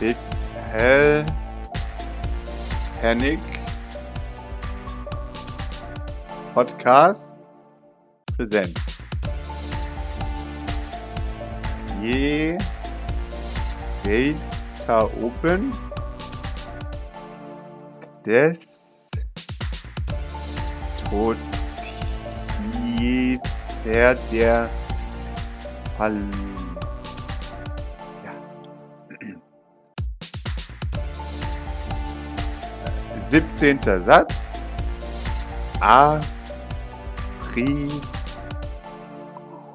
Bild. Hell. Hennig Podcast. Präsenz. Je. Weiter oben des. Tod tiefer der Fall. 17. Satz. A pri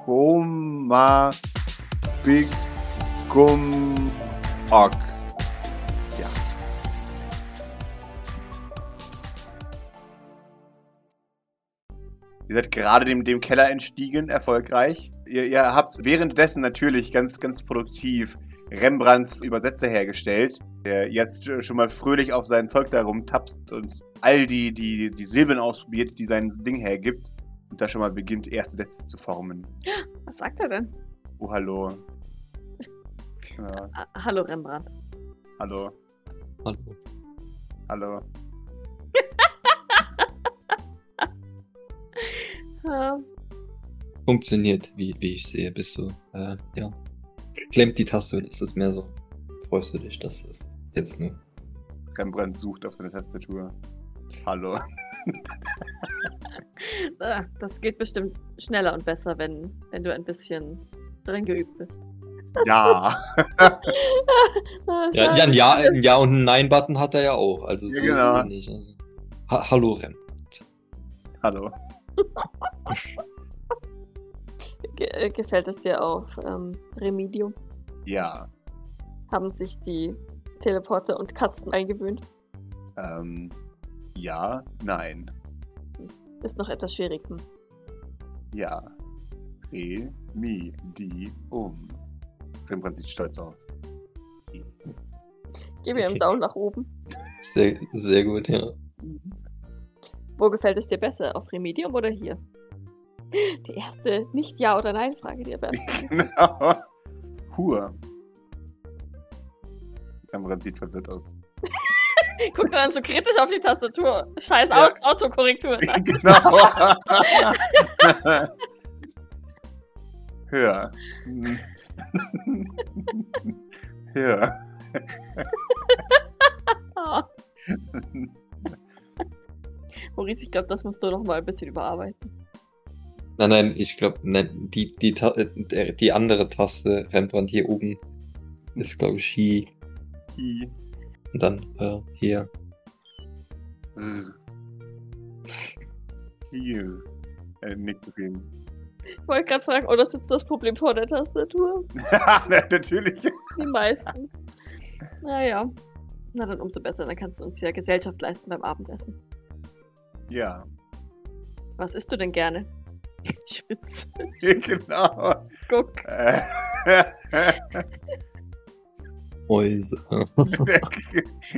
coma bigum ok. Ja. Ihr seid gerade dem, dem Keller entstiegen, erfolgreich. Ihr, ihr habt währenddessen natürlich ganz, ganz produktiv Rembrandts Übersetzer hergestellt, der jetzt schon mal fröhlich auf sein Zeug da rumtapst und all die, die, die Silben ausprobiert, die sein Ding hergibt. Und da schon mal beginnt, erste Sätze zu formen. Was sagt er denn? Oh, hallo. Ja, Ah, hallo Rembrandt. hallo, Hallo. hallo. Ah, Funktioniert, wie, wie ich sehe. Bist du, äh, ja. Klemmt die Taste, ist es mehr so. Freust du dich, dass es jetzt nur. Rembrandt sucht auf seine Tastatur. Hallo. ah, das geht bestimmt schneller und besser, wenn, wenn du ein bisschen drin geübt bist. Ja. Ah, Ja, schade. ja, ein Ja, ein ja und ein Nein-Button hat er ja auch. Also so Ja, genau. ist nicht. Also. Ha Hallo, Rem. hallo. Ge äh, gefällt es dir auf ähm, Remedium? Ja. Haben sich die Teleporter und Katzen eingewöhnt? Ähm, ja, nein. Ist noch etwas schwierig. Hm. Ja. Re, mi, di, um. Rembrandt sieht stolz aus. Gib mir einen Daumen nach oben. Sehr, sehr gut, ja. Wo gefällt es dir besser? Auf Remedium oder hier? Die erste Nicht-Ja- oder Nein-Frage, die er beantwortet. genau. Hur. Rembrandt sieht verwirrt aus. Guckt dann so kritisch auf die Tastatur. Scheiß Ja. Aut Autokorrektur. genau. Hör. Hör. Ah. Maurice, ich glaube, das musst du noch mal ein bisschen überarbeiten. Nein, nein, ich glaube, nein, die, die, äh, die andere Taste, Rembrandt hier oben, ist, glaube ich, Hi. Hi. Und dann äh, hier. Hier. Äh, nicht zu viel. Ich wollte gerade fragen, oder sitzt das Problem vor der Tastatur? Natürlich. Die meisten. Naja. Na dann umso besser, dann kannst du uns ja Gesellschaft leisten beim Abendessen. Ja. Was isst du denn gerne? Spitz. genau. Guck. Äh, Mäuse.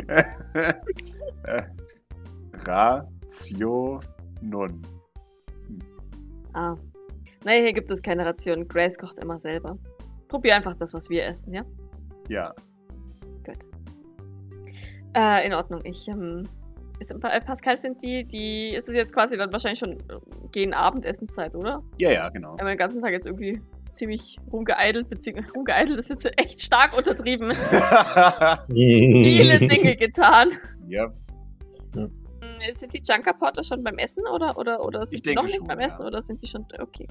Äh, Ratio nun. Ah. Naja, hier gibt es keine Ration. Grace kocht immer selber. Probier einfach das, was wir essen, ja? Ja. Gut. Äh, in Ordnung. Ich, ähm. Ist, äh, Pascal, sind die, die. Ist es jetzt quasi dann wahrscheinlich schon äh, gegen Abendessenzeit, oder? Ja, ja, genau. Wir haben den ganzen Tag jetzt irgendwie ziemlich rumgeeidelt, beziehungsweise rumgeeidelt ist jetzt echt stark untertrieben. Viele Dinge getan. ja, Hm, Sind die Junker Porter schon beim Essen oder, oder, oder sind die denke noch nicht schon, beim ja. Essen oder sind die schon. Okay.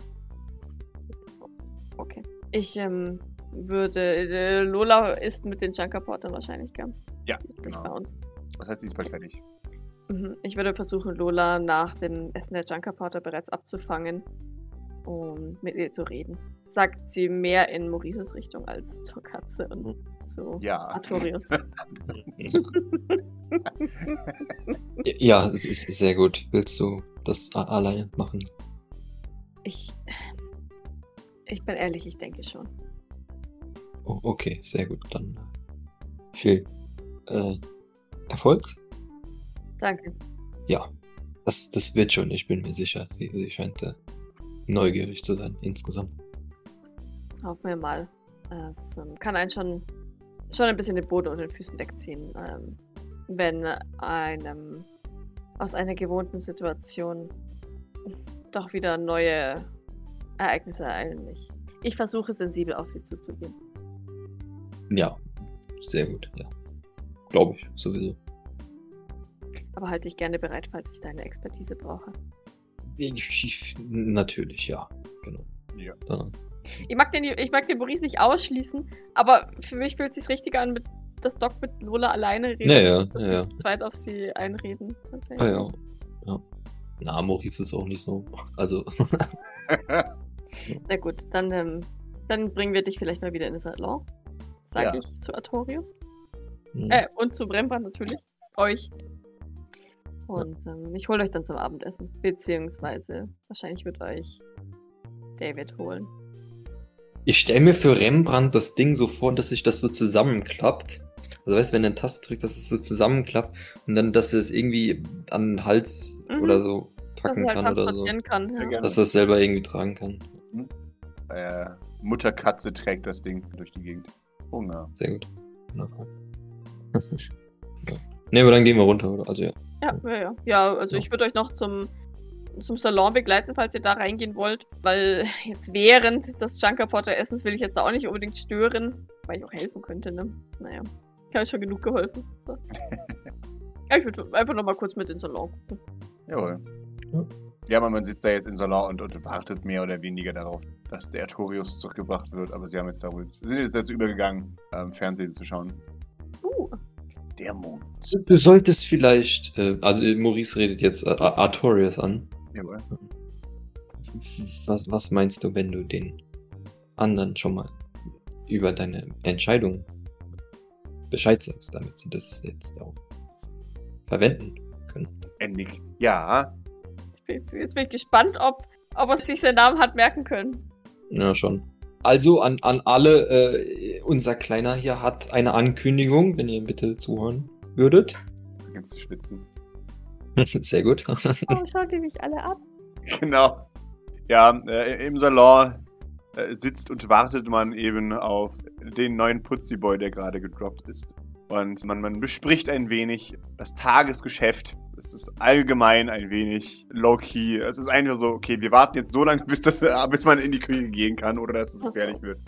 Okay. Ich ähm, würde. Äh, Lola isst mit den Junker Portern wahrscheinlich, gell? ja, Die nicht bei genau. uns. Was heißt, die ist bald fertig? Mhm. Ich würde versuchen, Lola nach dem Essen der Junker Porter bereits abzufangen und mit ihr zu reden. Sagt sie mehr in Maurices Richtung als zur Katze und zu Ja. Artorius. ja, es ist sehr gut. Willst du das alleine machen? Ich. Ich bin ehrlich, ich denke schon. Oh, okay, sehr gut. Dann viel äh, Erfolg. Danke. Ja, das, das wird schon, ich bin mir sicher. Sie, sie scheint äh, neugierig zu sein insgesamt. Hoffen wir mal. Es ähm, kann einen schon schon ein bisschen den Boden unter den Füßen wegziehen, ähm, wenn einem aus einer gewohnten Situation doch wieder neue Ereignisse ereilen mich. Ich versuche sensibel auf sie zuzugehen. Ja, sehr gut, ja. Glaube ich, sowieso. Aber halte ich gerne bereit, falls ich deine Expertise brauche. Natürlich, ja. Genau. Ja. Dann, Ich mag den, ich mag den Maurice nicht ausschließen, aber für mich fühlt es sich richtiger an, mit, dass Doc mit Lola alleine redet. Ja, ja, und ja, ja. zu zweit auf sie einreden, tatsächlich. ah, ja. ja. Na, Maurice ist auch nicht so. Also, Na gut, dann, ähm, dann bringen wir dich vielleicht mal wieder in den Salon. Sag Ja. ich zu Artorius. hm, Äh, und zu Rembrandt natürlich. Euch. Und ähm, ich hole euch dann zum Abendessen. Beziehungsweise, wahrscheinlich wird euch David holen. ich stelle mir für Rembrandt das Ding so vor, dass sich das so zusammenklappt. Also weißt du, wenn er eine Taste drückt, dass es so zusammenklappt und dann, dass er es irgendwie an den Hals Mhm. oder so Dass packen halt kann oder so. transportieren kann. Ja, Ja. Dass er es selber irgendwie tragen kann. äh, Mutterkatze trägt das Ding durch die Gegend. Hunger. Sehr gut. Wunderbar. ja. Ne, aber dann gehen wir runter, oder? Also ja. Ja, ja, ja. Ja, also Ja. ich würde euch noch zum, zum Salon begleiten, falls ihr da reingehen wollt. Weil jetzt während des Junker Potter Essens will ich jetzt da auch nicht unbedingt stören, weil ich auch helfen könnte, ne? Naja. Ich habe euch schon genug geholfen. So. ja, ich würde einfach noch mal kurz mit ins Salon gucken. Jawohl. Ja. Ja, aber man sitzt da jetzt im Salon und, und wartet mehr oder weniger darauf, dass der Artorius zurückgebracht wird. Aber sie haben jetzt darüber, sind jetzt dazu übergegangen, ähm, Fernsehen zu schauen. Uh, Der Mond. Du solltest vielleicht, äh, also Maurice redet jetzt äh, Artorius an. Jawohl. Was, was meinst du, wenn du den anderen schon mal über deine Entscheidung Bescheid sagst, damit sie das jetzt auch verwenden können? Er nickt. Ja, ich bin jetzt, jetzt bin ich gespannt, ob, ob er sich seinen Namen hat merken können. Ja, schon. Also an, an alle, äh, unser Kleiner hier hat eine Ankündigung, wenn ihr ihm bitte zuhören würdet. beginnt zu schwitzen. Sehr gut. Oh, schaut ihr mich alle ab? Genau. Ja, äh, im Salon äh, sitzt und wartet man eben auf den neuen Putziboy, der gerade gedroppt ist. Und man, man bespricht ein wenig das Tagesgeschäft. Es ist allgemein ein wenig low-key. Es ist einfach so, okay, wir warten jetzt so lange, bis, das, bis man in die Küche gehen kann oder dass es Ach so. gefährlich wird.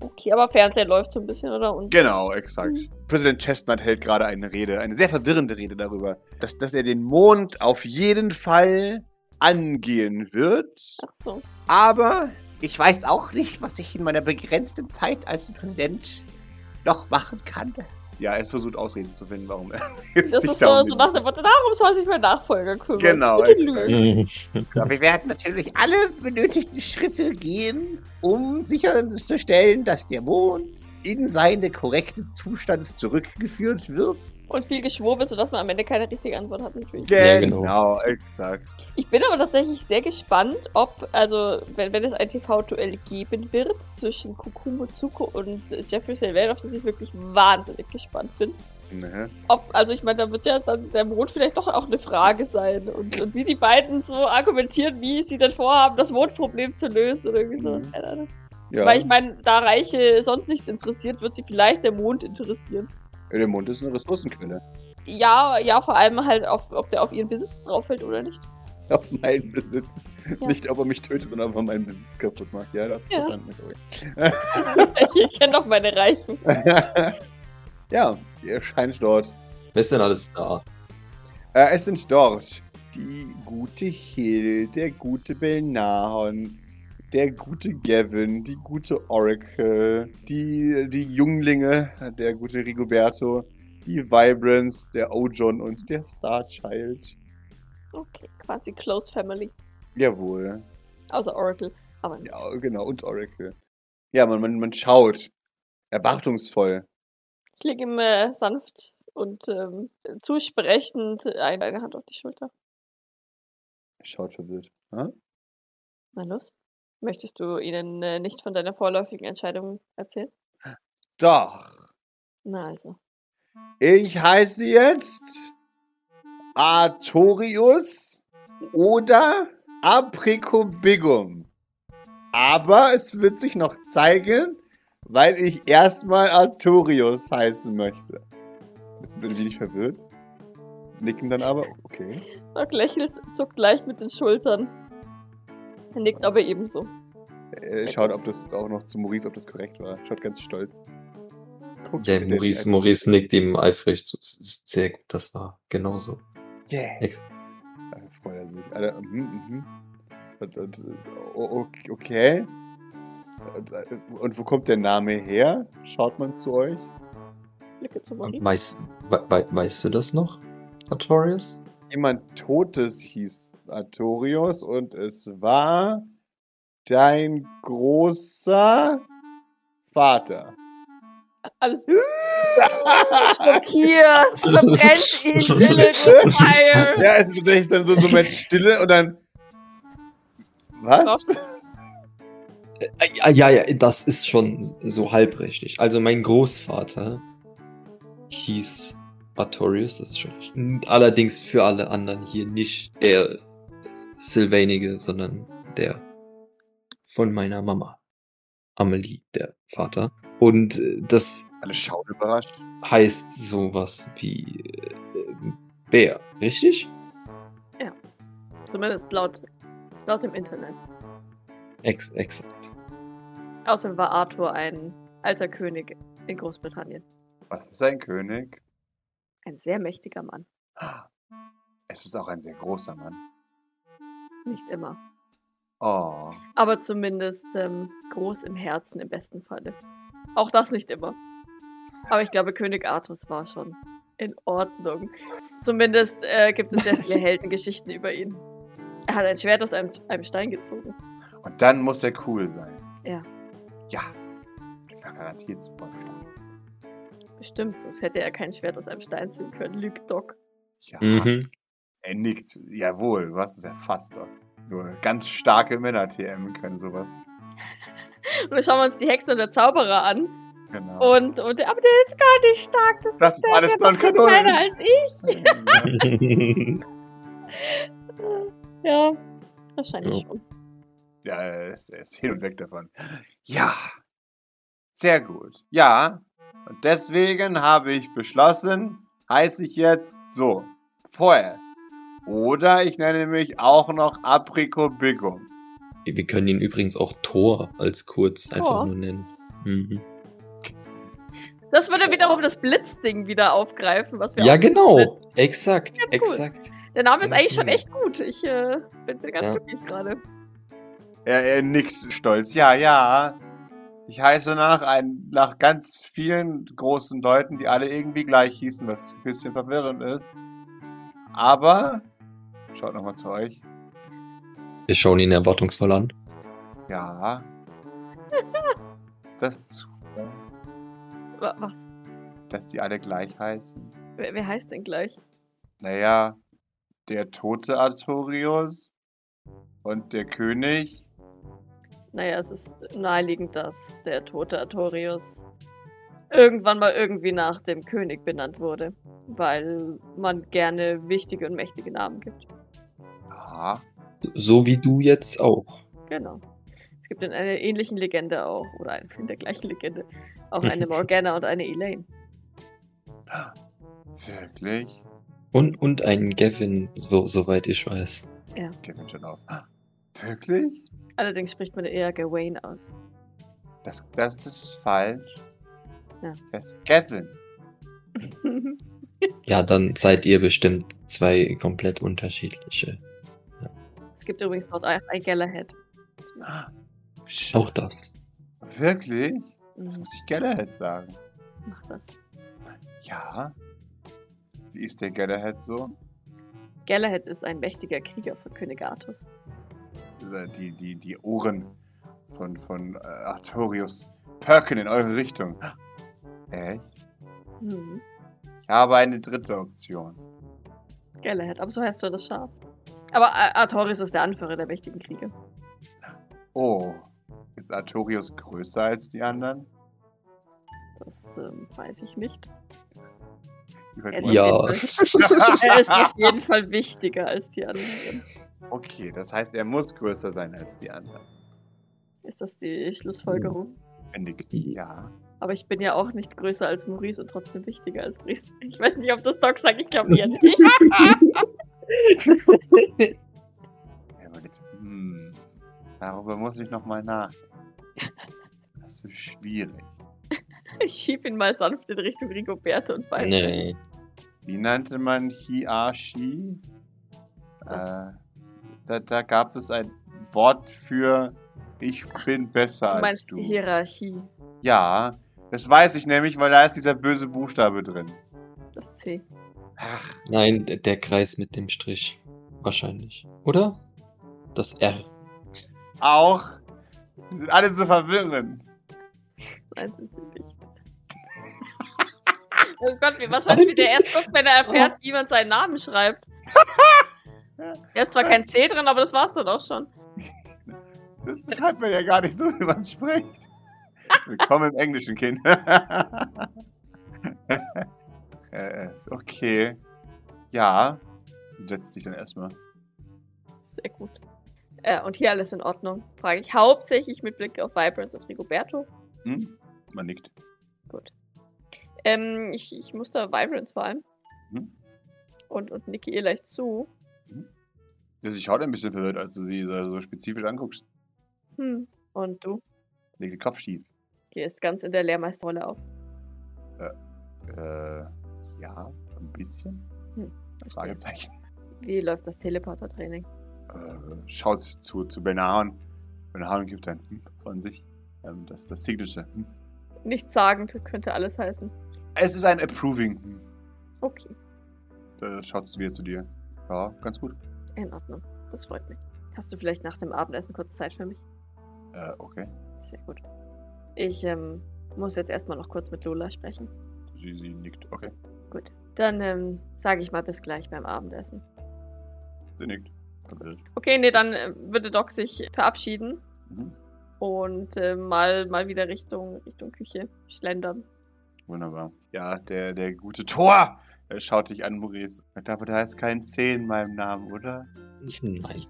Okay, aber Fernseher läuft so ein bisschen, oder? Und Genau, exakt. Präsident Chestnut hält gerade eine Rede, eine sehr verwirrende Rede darüber, dass, dass er den Mond auf jeden Fall angehen wird. Ach so. Aber ich weiß auch nicht, was ich in meiner begrenzten Zeit als Präsident noch machen kann. Ja, er versucht Ausreden zu finden, warum er jetzt Das ist so, darum so nach dem Motto, darum soll sich mein Nachfolger kümmern. Genau, lügen. Ja, wir werden natürlich alle benötigten Schritte gehen, um sicherzustellen, dass der Mond in seine korrekte Zustand zurückgeführt wird. Und viel Geschwurbel, sodass man am Ende keine richtige Antwort hat, natürlich. Ja, genau. genau, exakt. Ich bin aber tatsächlich sehr gespannt, ob, also, wenn, wenn es ein TV-Duell geben wird zwischen Kukumo Tsuko und Jeffrey Sylvain, auf das ich wirklich wahnsinnig gespannt bin. Ne? Ob, also ich meine, da wird ja dann der Mond vielleicht doch auch eine Frage sein. Und, und wie die beiden so argumentieren, wie sie denn vorhaben, das Mondproblem zu lösen oder irgendwie so. Mhm. Keine Ahnung. Ja, Weil ich meine, da Reiche sonst nichts interessiert, wird sie vielleicht der Mond interessieren. Der Mond ist eine Ressourcenquelle. Ja, ja, vor allem halt, auf, ob der auf ihren Besitz drauf fällt oder nicht. Auf meinen Besitz. Ja. Nicht, ob er mich tötet, sondern ob er meinen Besitz kaputt macht. Ja, das ist Ja. verstanden. Ich ich kenne doch meine Reichen. ja, die erscheint dort. Wer ist denn alles da? Äh, es sind dort die gute Hill, der gute Belnahon, der gute Gavin, die gute Oracle, die, die Junglinge, der gute Rigoberto, die Vibrance, der Ojon und der Starchild. Okay, quasi Close Family. Jawohl. Außer Oracle. Aber Ja, genau, und Oracle. Ja, man, man, man schaut. Erwartungsvoll. ich lege ihm äh, sanft und ähm, zusprechend ein- eine Hand auf die Schulter. Er schaut verwirrt. Hä? Na los. Möchtest du ihnen äh, nicht von deiner vorläufigen Entscheidung erzählen? Doch. Na also. Ich heiße jetzt Artorius oder Apricobigum. Aber es wird sich noch zeigen, weil ich erstmal Artorius heißen möchte. Jetzt sind wir ein wenig verwirrt. Nicken dann aber, okay. Doc lächelt, zuckt leicht mit den Schultern. Er nickt aber ebenso. Er schaut, ob das auch noch zu Maurice, ob das korrekt war. Schaut ganz stolz. Guckt, Ja, Maurice, Maurice nickt ihm eifrig zu. Es ist Sehr gut, das war genauso. Yeah. Ex Da freut er sich. Alle, mhm, mhm. Okay. Und, und wo kommt der Name her? Schaut man zu euch? Blicke zu Marie. Weiß, we, we, weißt du das noch, Artorius? Jemand Totes hieß Artorius und es war dein großer Vater. Alles schockiert. Verbrennt ihn Fire. Ja, es ist tatsächlich dann so ein Moment Stille und dann. Was? Äh, Ja, ja, das ist schon so halb richtig. Also mein Großvater hieß Artorius, das ist schon richtig. Allerdings für alle anderen hier nicht der Sylvanige, sondern der von meiner Mama. Amelie, der Vater. Und äh, das Alle schauen überrascht. heißt sowas wie äh, Bär, richtig? Zumindest laut, laut dem Internet. Ex exakt. Außerdem war Arthur ein alter König in Großbritannien. Was ist ein König? Ein sehr mächtiger Mann. Es ist auch ein sehr großer Mann. Nicht immer. Oh. Aber zumindest ähm, groß im Herzen im besten Falle. Auch das nicht immer. Aber ich glaube, König Artus war schon in Ordnung. Zumindest äh, gibt es sehr viele Heldengeschichten über ihn. Er hat ein Schwert aus einem, einem Stein gezogen. Und dann muss er cool sein. Ja. Ja. Der war garantiert super stark. Bestimmt, sonst hätte er kein Schwert aus einem Stein ziehen können. Lügt Doc. Ja. Mhm. Er nickt. Jawohl, was ist er fast doch. Nur ganz starke Männer TM können sowas. Und dann schauen wir uns die Hexe und der Zauberer an. Genau. Und, und aber der ist gar nicht stark. Das, das ist der alles viel kleiner non-kanonisch. als ich. Ja, wahrscheinlich Ja. schon. Ja, er ist, er ist hin und weg davon. Ja. Sehr gut. Ja. Und deswegen habe ich beschlossen, heiße ich jetzt so. Vorerst. Oder ich nenne mich auch noch Apricobigum. Wir können ihn übrigens auch Thor als kurz einfach Thor? nur nennen. Mhm. Das würde wiederum das Blitzding wieder aufgreifen, was wir Ja, genau. haben. Exakt, Ganz cool. exakt. Der Name ist eigentlich schon echt gut. Ich äh, bin, bin ganz Ja. glücklich gerade. Er, er nickt stolz. Ja, ja. Ich heiße nach, ein, nach ganz vielen großen Leuten, die alle irgendwie gleich hießen, was ein bisschen verwirrend ist. Aber, schaut nochmal zu euch. Wir schauen ihn erwartungsvoll an. Ja. ist das Zufall, Wa- Was? dass die alle gleich heißen? Wer, wer heißt denn gleich? Naja, der tote Artorius und der König. Naja, es ist naheliegend, dass der tote Artorius irgendwann mal irgendwie nach dem König benannt wurde. Weil man gerne wichtige und mächtige Namen gibt. Aha. So wie du jetzt auch. Genau. Es gibt in einer ähnlichen Legende auch, oder in der gleichen Legende, auch eine Morgana und eine Elaine. Wirklich? Und, und ein Gavin, so, soweit ich weiß. Kevin schon auf. Wirklich? Allerdings spricht man eher Gawain aus. Das, das, ist falsch. Ja. Das ist Kevin. Ja, dann seid ihr bestimmt zwei komplett unterschiedliche. es gibt übrigens dort auch ein Galahad. Sch- Auch das. Wirklich? Mhm, Das muss ich Galahad sagen. Mach das. Ja. Wie ist der Galahad so? Galahad ist ein mächtiger Krieger von König Artus. Äh, Die, die, die Ohren von, von äh, Artorius perken in eure Richtung. Echt? Mhm. Ich habe eine dritte Option. Galahad, aber so heißt schon das Schaf. Aber Ar- Artorius ist der Anführer der mächtigen Kriege. Oh. Ist Artorius größer als die anderen? Das ähm, weiß ich nicht. Er ist, Ja. Fall, er ist auf jeden Fall wichtiger als die anderen. Okay, das heißt, er muss größer sein als die anderen. Ist das die Schlussfolgerung? Er. Die- Ja. Aber ich bin ja auch nicht größer als Maurice und trotzdem wichtiger als Maurice. Ich weiß nicht, ob das Doc sagt, ich glaube eher nicht. Er überlegt. Hm. Darüber muss ich nochmal nachdenken. Das ist schwierig. Ich schieb ihn mal sanft in Richtung Rigoberto und beide. Nee. Wie nannte man Hiashi? Äh, da, da gab es ein Wort für ich bin besser Du als meinst du. die Hierarchie, Ja, das weiß ich nämlich, weil da ist dieser böse Buchstabe drin. das C. Ach, Nein, der Kreis mit dem Strich. Wahrscheinlich. Oder? Das R. auch. Die sind alle so verwirrend. Nein, sind sie nicht. Oh Gott, was weiß wie der erst guckt, wenn er erfährt, wie man seinen Namen schreibt. Da ist zwar kein C drin, aber das war's dann auch schon. Das ist halt man ja gar nicht so, wie man es spricht. Willkommen im englischen Kind. äh, okay. Ja. Setzt sich dann erstmal. Sehr gut. Äh, und hier alles in Ordnung. Frage ich hauptsächlich mit Blick auf Vibrance und Rigoberto. Hm? Man nickt. Ähm, ich, ich muster Vibrance vor allem. Hm? Und, und nicke ihr leicht zu. Sie schaut ein bisschen verwirrt, als du sie so, spezifisch anguckst. Hm. Und du Legt den Kopf schief. gehst ganz in der Lehrmeisterrolle auf. Äh, ja, ein bisschen. Hm, Fragezeichen. Wie läuft das Teleporter-Training? Äh, schaut zu, zu Benahan. Benahan gibt ein Hm von sich. Ähm, das das Signature. Hm. Nichts sagend könnte alles heißen. Es ist ein Approving. Hm. Okay, Äh, schaut wieder zu dir. Ja, ganz gut. in Ordnung. Das freut mich. Hast du vielleicht nach dem Abendessen kurz Zeit für mich? Äh, okay. Sehr gut. Ich ähm, muss jetzt erstmal noch kurz mit Lola sprechen. Sie, sie nickt. Okay. Gut. Dann ähm, sage ich mal bis gleich beim Abendessen. Sie nickt. Okay, nee, dann äh, würde Doc sich verabschieden Mhm. und äh, mal, mal wieder Richtung, Richtung Küche schlendern. Wunderbar. Ja, der, der gute Tor! Er schaut dich an, Maurice. Aber da ist kein C in meinem Namen, oder? Nein.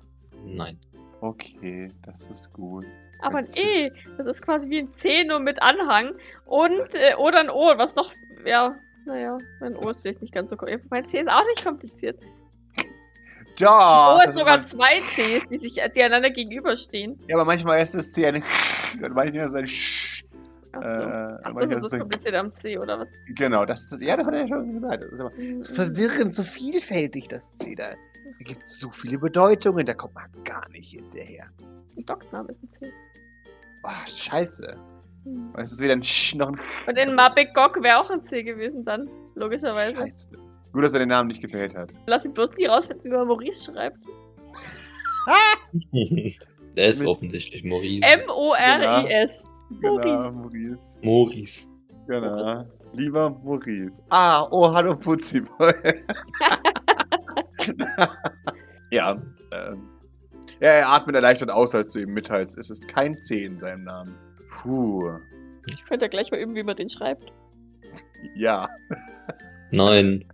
Nein. Okay, das ist gut. Aber ein Ganz E, das ist quasi wie ein C nur mit Anhang. Und, äh, oder ein O, was noch, ja, naja, ein O ist vielleicht nicht ganz so kompliziert. Mein C ist auch nicht kompliziert. Ja! o ist sogar mein- zwei Cs, die sich, die einander gegenüberstehen. Ja, aber manchmal ist das C ein und manchmal ist es ein Sch. Achso. Äh, Ach, das ist es- Komplizierte am C, oder was? Genau, das, ja, das hat er schon gesagt. Das ist aber so verwirrend, so vielfältig, das C da. Da gibt es so viele Bedeutungen, da kommt man gar nicht hinterher. Docs Name ist ein C. Oh, scheiße. Hm. Es ist wieder ein Sch, noch ein Und in Mabik Gok wäre auch ein C gewesen dann, logischerweise. Scheiße. Gut, dass er den Namen nicht gewählt hat. Lass ihn bloß nie rausfinden, wie man Maurice schreibt. Der ist offensichtlich Maurice. M-O-R-I-S. Genau, Maurice. Maurice. Maurice. Genau. Lieber Maurice. Ah, oh, hallo Putziboy. ja, ähm. Ja, er atmet erleichtert aus, als du ihm mitteilst. Es ist kein C in seinem Namen. Puh. Ich könnte ja gleich mal üben, wie man den schreibt. Ja. Nein.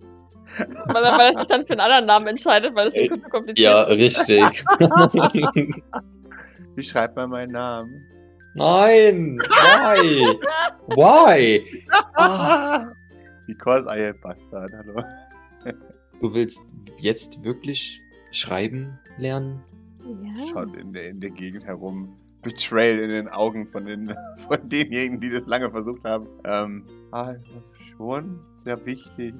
Weil er, weil er sich dann für einen anderen Namen entscheidet, weil es Äh, zu kompliziert Ja, richtig. Wie schreibt man meinen Namen? Nein. Why? Why? Ah. Because I am Bastard, hallo. Du willst jetzt wirklich schreiben lernen? Ja. Schaut in der, in der Gegend herum. Betrayal in den Augen von, den, von denjenigen, die das lange versucht haben. Ähm, ah, schon sehr wichtig.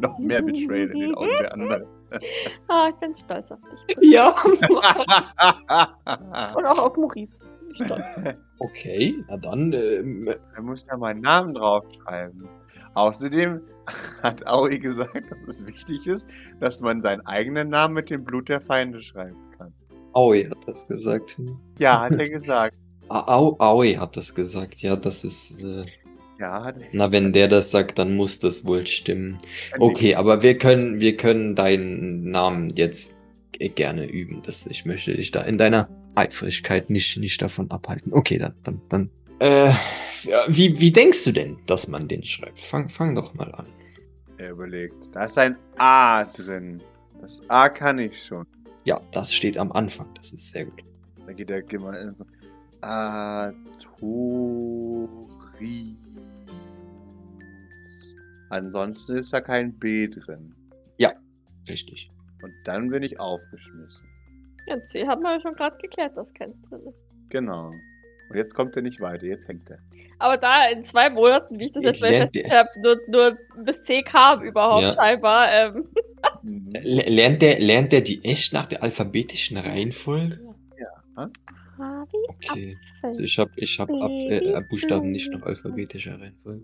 Noch mehr Betrayal in den Augen der anderen. Ah, ich bin stolz auf dich. Ja. Und auch auf Maurice. Stolz. Okay, na dann. Ähm, Er muss da meinen Namen draufschreiben. Außerdem hat Aoi gesagt, dass es wichtig ist, dass man seinen eigenen Namen mit dem Blut der Feinde schreiben kann. Aoi hat das gesagt. Ja, hat er gesagt. Au, Aoi hat das gesagt. Ja, das ist. Äh, Ja, hat er. na, wenn der das sagt, dann muss das wohl stimmen. Okay, aber wir können, wir können deinen Namen jetzt g- gerne üben. Das, ich möchte dich da in deiner Eifrigkeit nicht, nicht davon abhalten. Okay, dann, dann, dann. Äh, ja, wie, wie denkst du denn, dass man den schreibt? Fang, fang doch mal an. Er überlegt. Da ist ein A drin. Das A kann ich schon. Ja, das steht am Anfang. Das ist sehr gut. Da geht geht mal in- Artorius. Ansonsten ist da kein B drin. Richtig. Und dann bin ich aufgeschmissen. Ja, C haben wir ja schon gerade geklärt, dass keins drin ist. Genau. Und jetzt kommt er nicht weiter, jetzt hängt er. Aber da in zwei Monaten, wie ich das jetzt mal festgestellt habe, nur, nur bis C kam überhaupt Ja. scheinbar. Ähm, Mhm. Lernt, der, lernt der die echt nach der alphabetischen Reihenfolge? Ah, wie Okay. Apfel. Also ich habe ich hab Ab äh, Buchstaben nicht nach alphabetischer Reihenfolge.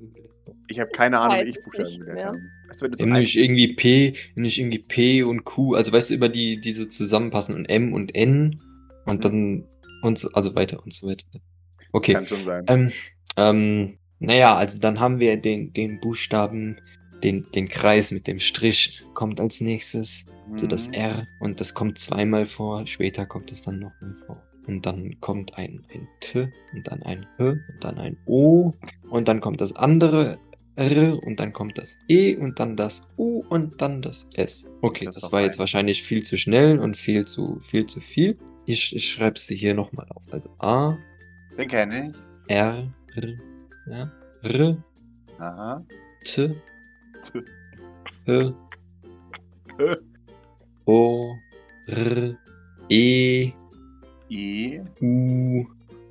Ich habe keine Ahnung, wie ich Buchstaben gelernt mehr. habe. Das wird so Nämlich irgendwie P, nämlich irgendwie P und Q, also weißt du, über die, die so zusammenpassen und M und N und Mhm. dann und so, also weiter und so weiter. Das Okay. Kann schon sein. Ähm, ähm, naja, also dann haben wir den, den Buchstaben, den, den Kreis mit dem Strich kommt als nächstes, so das Mhm. R und das kommt zweimal vor, später kommt es dann nochmal vor. Und dann kommt ein, ein T und dann ein H und dann ein O und dann kommt das andere R und dann kommt das E und dann das U und dann das S. Okay, Das das, war jetzt ein. wahrscheinlich viel zu schnell und viel zu viel zu viel. Ich, ich schreibe es dir hier nochmal auf. Also A, Den kenne ich. R, R, ja, R, Aha. T, T. H, O, R, E, E. U,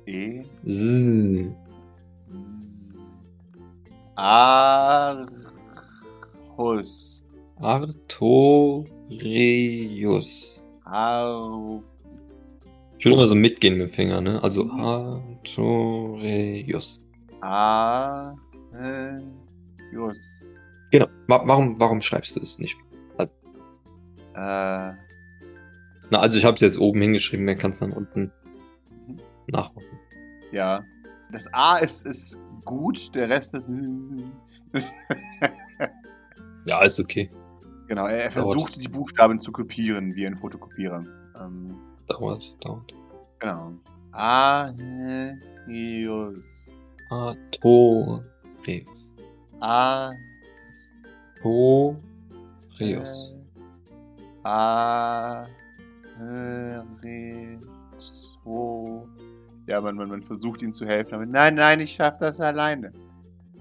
E. Z. Arhus. Artorius. Ar. Ich will immer so mitgehen mit dem Finger, ne? Also Artorius. Arhus. Genau. Wa warum, warum schreibst du es nicht? Äh, Na, also ich habe es jetzt oben hingeschrieben, wer kann es dann unten nachmachen. ja. Das A ist, ist gut, der Rest ist. Ja, ist okay. genau, er, er versucht die Buchstaben zu kopieren, wie ein Fotokopierer. Ähm, Dauert, dauert. genau. Arhus. Artorius. A. Torius. So. Ja, man, man, man versucht ihm zu helfen, aber nein, nein, ich schaff das alleine.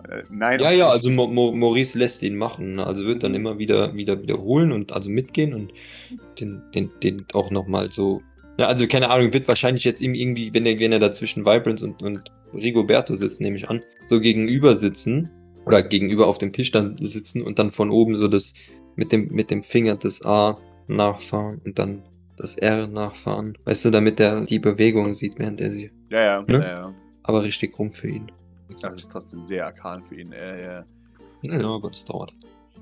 Äh, nein, Ja, ja, also Mo Mo Maurice lässt ihn machen. ne? Also wird dann immer wieder, wieder wiederholen und also mitgehen und den, den, den auch nochmal so. Ja, also keine Ahnung, wird wahrscheinlich jetzt ihm irgendwie, wenn er, wenn er da zwischen Vibrance und, und Rigoberto sitzt, nehme ich an, so gegenüber sitzen oder gegenüber auf dem Tisch dann sitzen und dann von oben so das mit dem, mit dem Finger das A nachfahren und dann das R nachfahren. Weißt du, damit er die Bewegung sieht, während er sie. Ja, ja, Ne? ja, ja. Aber richtig rum für ihn. Das ist trotzdem sehr arkan für ihn. Äh, ja. Ja, aber das dauert.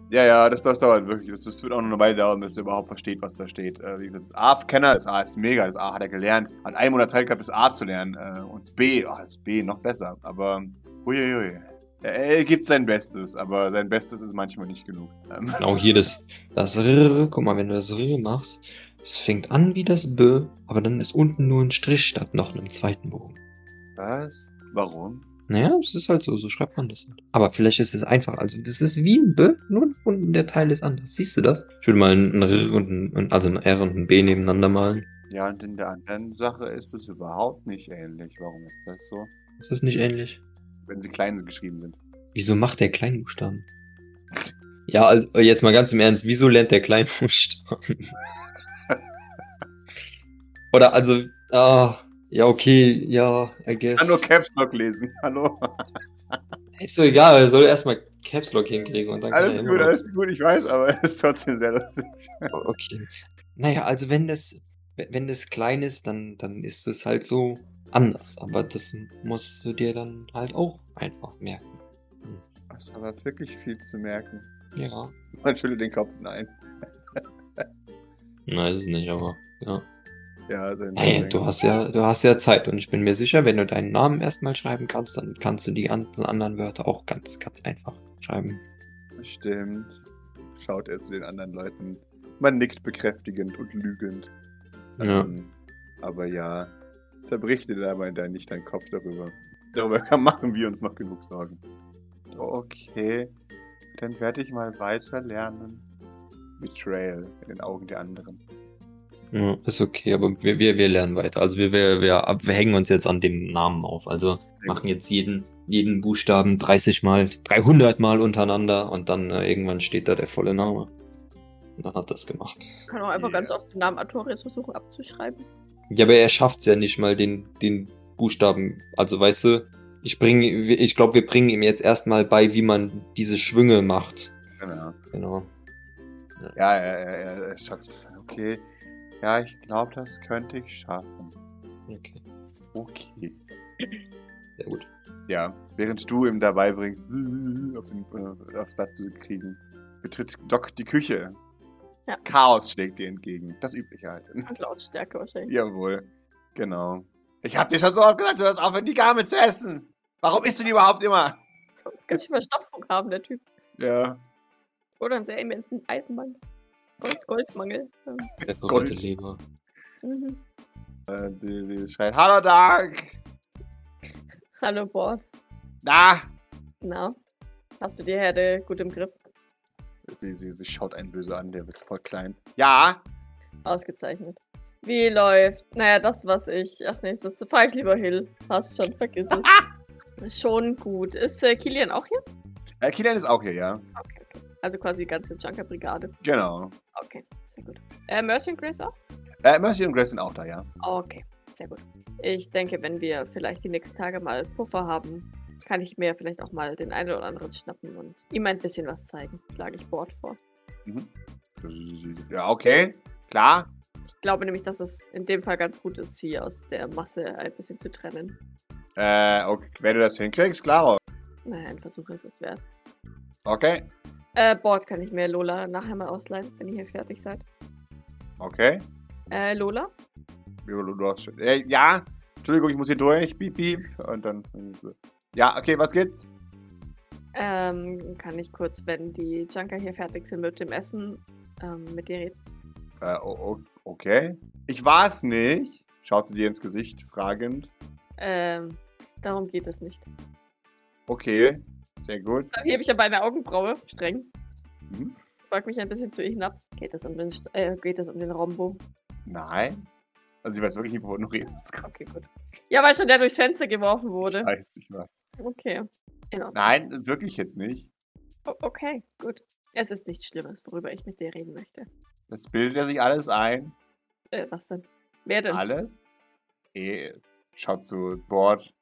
ja, ja, das, das dauert wirklich. Das, das wird auch noch eine Weile dauern, bis er überhaupt versteht, was da steht. Äh, wie gesagt, das A-Kenner, das A ist mega, das A hat er gelernt. Hat einen Monat Zeit gehabt, das A zu lernen. Äh, und das B, oh, das B noch besser. Aber, huiuiui. Er, er gibt sein Bestes, aber sein Bestes ist manchmal nicht genug. Ähm, Genau hier das, das R, guck mal, wenn du das R machst, es fängt an wie das B, aber dann ist unten nur ein Strich statt noch einem zweiten Bogen. was? Warum? Naja, es ist halt so, so schreibt man das halt. Aber vielleicht ist es einfach, also es ist wie ein B, nur unten der Teil ist anders. Siehst du das? Ich würde mal ein R und ein, also ein R und ein B nebeneinander malen. Ja, und in der anderen Sache ist es überhaupt nicht ähnlich. Warum ist das so? Ist das nicht ähnlich? Wenn sie klein geschrieben sind. Wieso macht der Kleinbuchstaben? Ja, also jetzt mal ganz im Ernst, wieso lernt der Kleinbuchstaben? Oder also, ah, ja, okay, ja, I guess. kann nur Caps Lock lesen. Hallo. Ist doch egal, er soll erstmal Caps Lock hinkriegen und dann kann Alles gut, alles gut, ich weiß, aber es ist trotzdem sehr lustig. Okay. Naja, also wenn das, wenn das klein ist, dann, dann ist es halt so anders. Aber das musst du dir dann halt auch einfach merken. Das ist aber wirklich viel zu merken. Ja. Man schüttelt den Kopf, nein. Nein, ist es nicht, aber ja. Ja, sein Hey, du hast ja, du hast ja Zeit und ich bin mir sicher, wenn du deinen Namen erstmal schreiben kannst, dann kannst du die ganzen anderen Wörter auch ganz, ganz einfach schreiben. Stimmt. Schaut er zu den anderen Leuten. Man nickt bekräftigend und lügend. Ja. Ähm, aber ja, zerbricht dir dabei dann nicht deinen Kopf darüber. Darüber kann- machen wir uns noch genug Sorgen. Okay, dann werde ich mal weiter lernen. Betrayal in den Augen der anderen. Ja, ist okay, aber wir, wir, wir lernen weiter. Also wir, wir, wir, wir hängen uns jetzt an dem Namen auf. Also machen jetzt jeden, jeden Buchstaben 30 mal, 300 mal untereinander und dann äh, irgendwann steht da der volle Name. Und dann hat das gemacht. Kann auch einfach ganz oft den Namen Artorius versuchen abzuschreiben. Ja, aber er schafft es ja nicht mal, den, den Buchstaben. Also weißt du, ich bringe, ich glaube, wir bringen ihm jetzt erstmal bei, wie man diese Schwünge macht. Genau. Genau. Ja, er, er, er, er schaut sich das an. Okay. Ja, ich glaube, das könnte ich schaffen. Okay. Okay. Sehr gut. Ja, während du ihm dabei bringst, auf den, äh, aufs Blatt zu kriegen, betritt Doc die Küche. Ja. Chaos schlägt dir entgegen. Das Übliche halt. Und Lautstärke wahrscheinlich. Jawohl. Genau. Ich hab dir schon so oft gesagt, du sollst aufhören, die Garme zu essen. Warum isst du die überhaupt immer? Das ist ganz schön Verstopfung haben, der Typ. Ja. Oder einen sehr immensen Eisenmangel. Gold, Goldmangel. Ja. Präparierte Gold. Leber. Mhm. Äh, sie, sie schreit, Hallo Doc! Hallo, Bord. Na! Na, hast du die Herde gut im Griff? Sie, sie, sie schaut einen böse an, der ist voll klein. Ja! Ausgezeichnet. Wie läuft? Naja, das, was ich. Ach nee, das fahr ich lieber Hill. Hast schon, vergiss es. schon gut. Ist äh, Kilian auch hier? Äh, Kilian ist auch hier, ja. Okay. Also quasi die ganze Junker-Brigade. Genau. Okay, sehr gut. Äh, Mercy und Grace auch? Äh, Mercy und Grace sind auch da, ja. Okay, sehr gut. Ich denke, wenn wir vielleicht die nächsten Tage mal Puffer haben, kann ich mir vielleicht auch mal den einen oder anderen schnappen und ihm ein bisschen was zeigen. Schlage ich Bord vor. Mhm. Ja, okay. Klar. Ich glaube nämlich, dass es in dem Fall ganz gut ist, sie aus der Masse ein bisschen zu trennen. Äh, okay. Wenn du das hinkriegst, klar. Naja, ein Versuch ist es wert. Okay. Äh, Bord kann ich mir Lola nachher mal ausleihen, wenn ihr hier fertig seid. Okay. Äh, Lola? Äh, ja. Entschuldigung, ich muss hier durch. Piep, piep. Und dann. Ja, okay, was gibt's? Ähm, kann ich kurz, wenn die Junker hier fertig sind mit dem Essen, ähm, mit dir reden? Äh, okay. Ich war's nicht. Schaut sie dir ins Gesicht fragend. Ähm, darum geht es nicht. Okay. Sehr gut. Dann hebe ich aber eine Augenbraue, streng. Mhm. Frag mich ein bisschen zu ihr hinab. Geht es um den, St äh, geht es um den Raumbogen? Nein. Also, sie weiß wirklich nicht, wovon du redest. Okay, gut. Ja, weil schon der durchs Fenster geworfen wurde. Weiß ich was. Okay. Nein, wirklich jetzt nicht. O- Okay, gut. Es ist nichts Schlimmes, worüber ich mit dir reden möchte. Das bildet er sich alles ein. Äh, was denn? Wer denn? Alles. Eh, schaut zu Bord.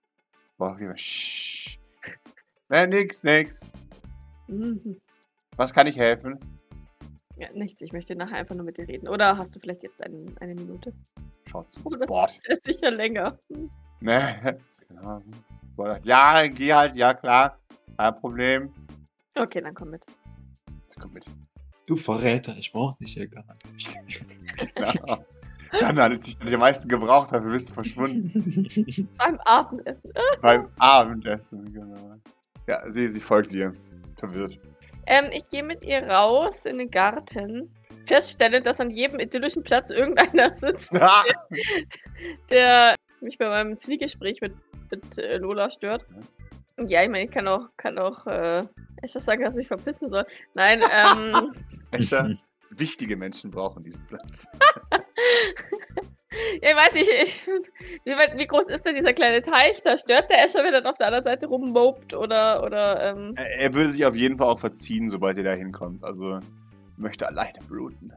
Boah, wie Na, nix, nix. Mhm. Was kann ich helfen? Ja, nichts. Ich möchte nachher einfach nur mit dir reden. Oder hast du vielleicht jetzt ein, eine Minute? Schaut zu Oder Bord. ist ja sicher länger. Ne? Ja, Bord. Ja, geh halt, ja klar. Kein Problem. Okay, dann komm mit. Komm mit. Du Verräter, ich brauch dich ja gar nicht. Genau. Dann, als ich die meisten gebraucht habe, bist du verschwunden. Beim Abendessen. Äh, Beim Abendessen, genau. Ja, sie, sie folgt dir. Verwirrt. Ähm, ich gehe mit ihr raus in den Garten. Feststelle, dass an jedem idyllischen Platz irgendeiner sitzt, Ah! der mich bei meinem Zwiegespräch mit, mit äh, Lola stört. Ja, ich meine, ich kann auch, kann auch äh, Escher sagen, dass ich verpissen soll. Nein, ähm, Escher, wichtige Menschen brauchen diesen Platz. Ja, ich weiß nicht, ich, wie, weit, wie groß ist denn dieser kleine Teich? Da stört der Escher, wenn er dann auf der anderen Seite rummobt oder, oder, ähm, Er, er würde sich auf jeden Fall auch verziehen, sobald ihr da hinkommt. Also möchte alleine bruten.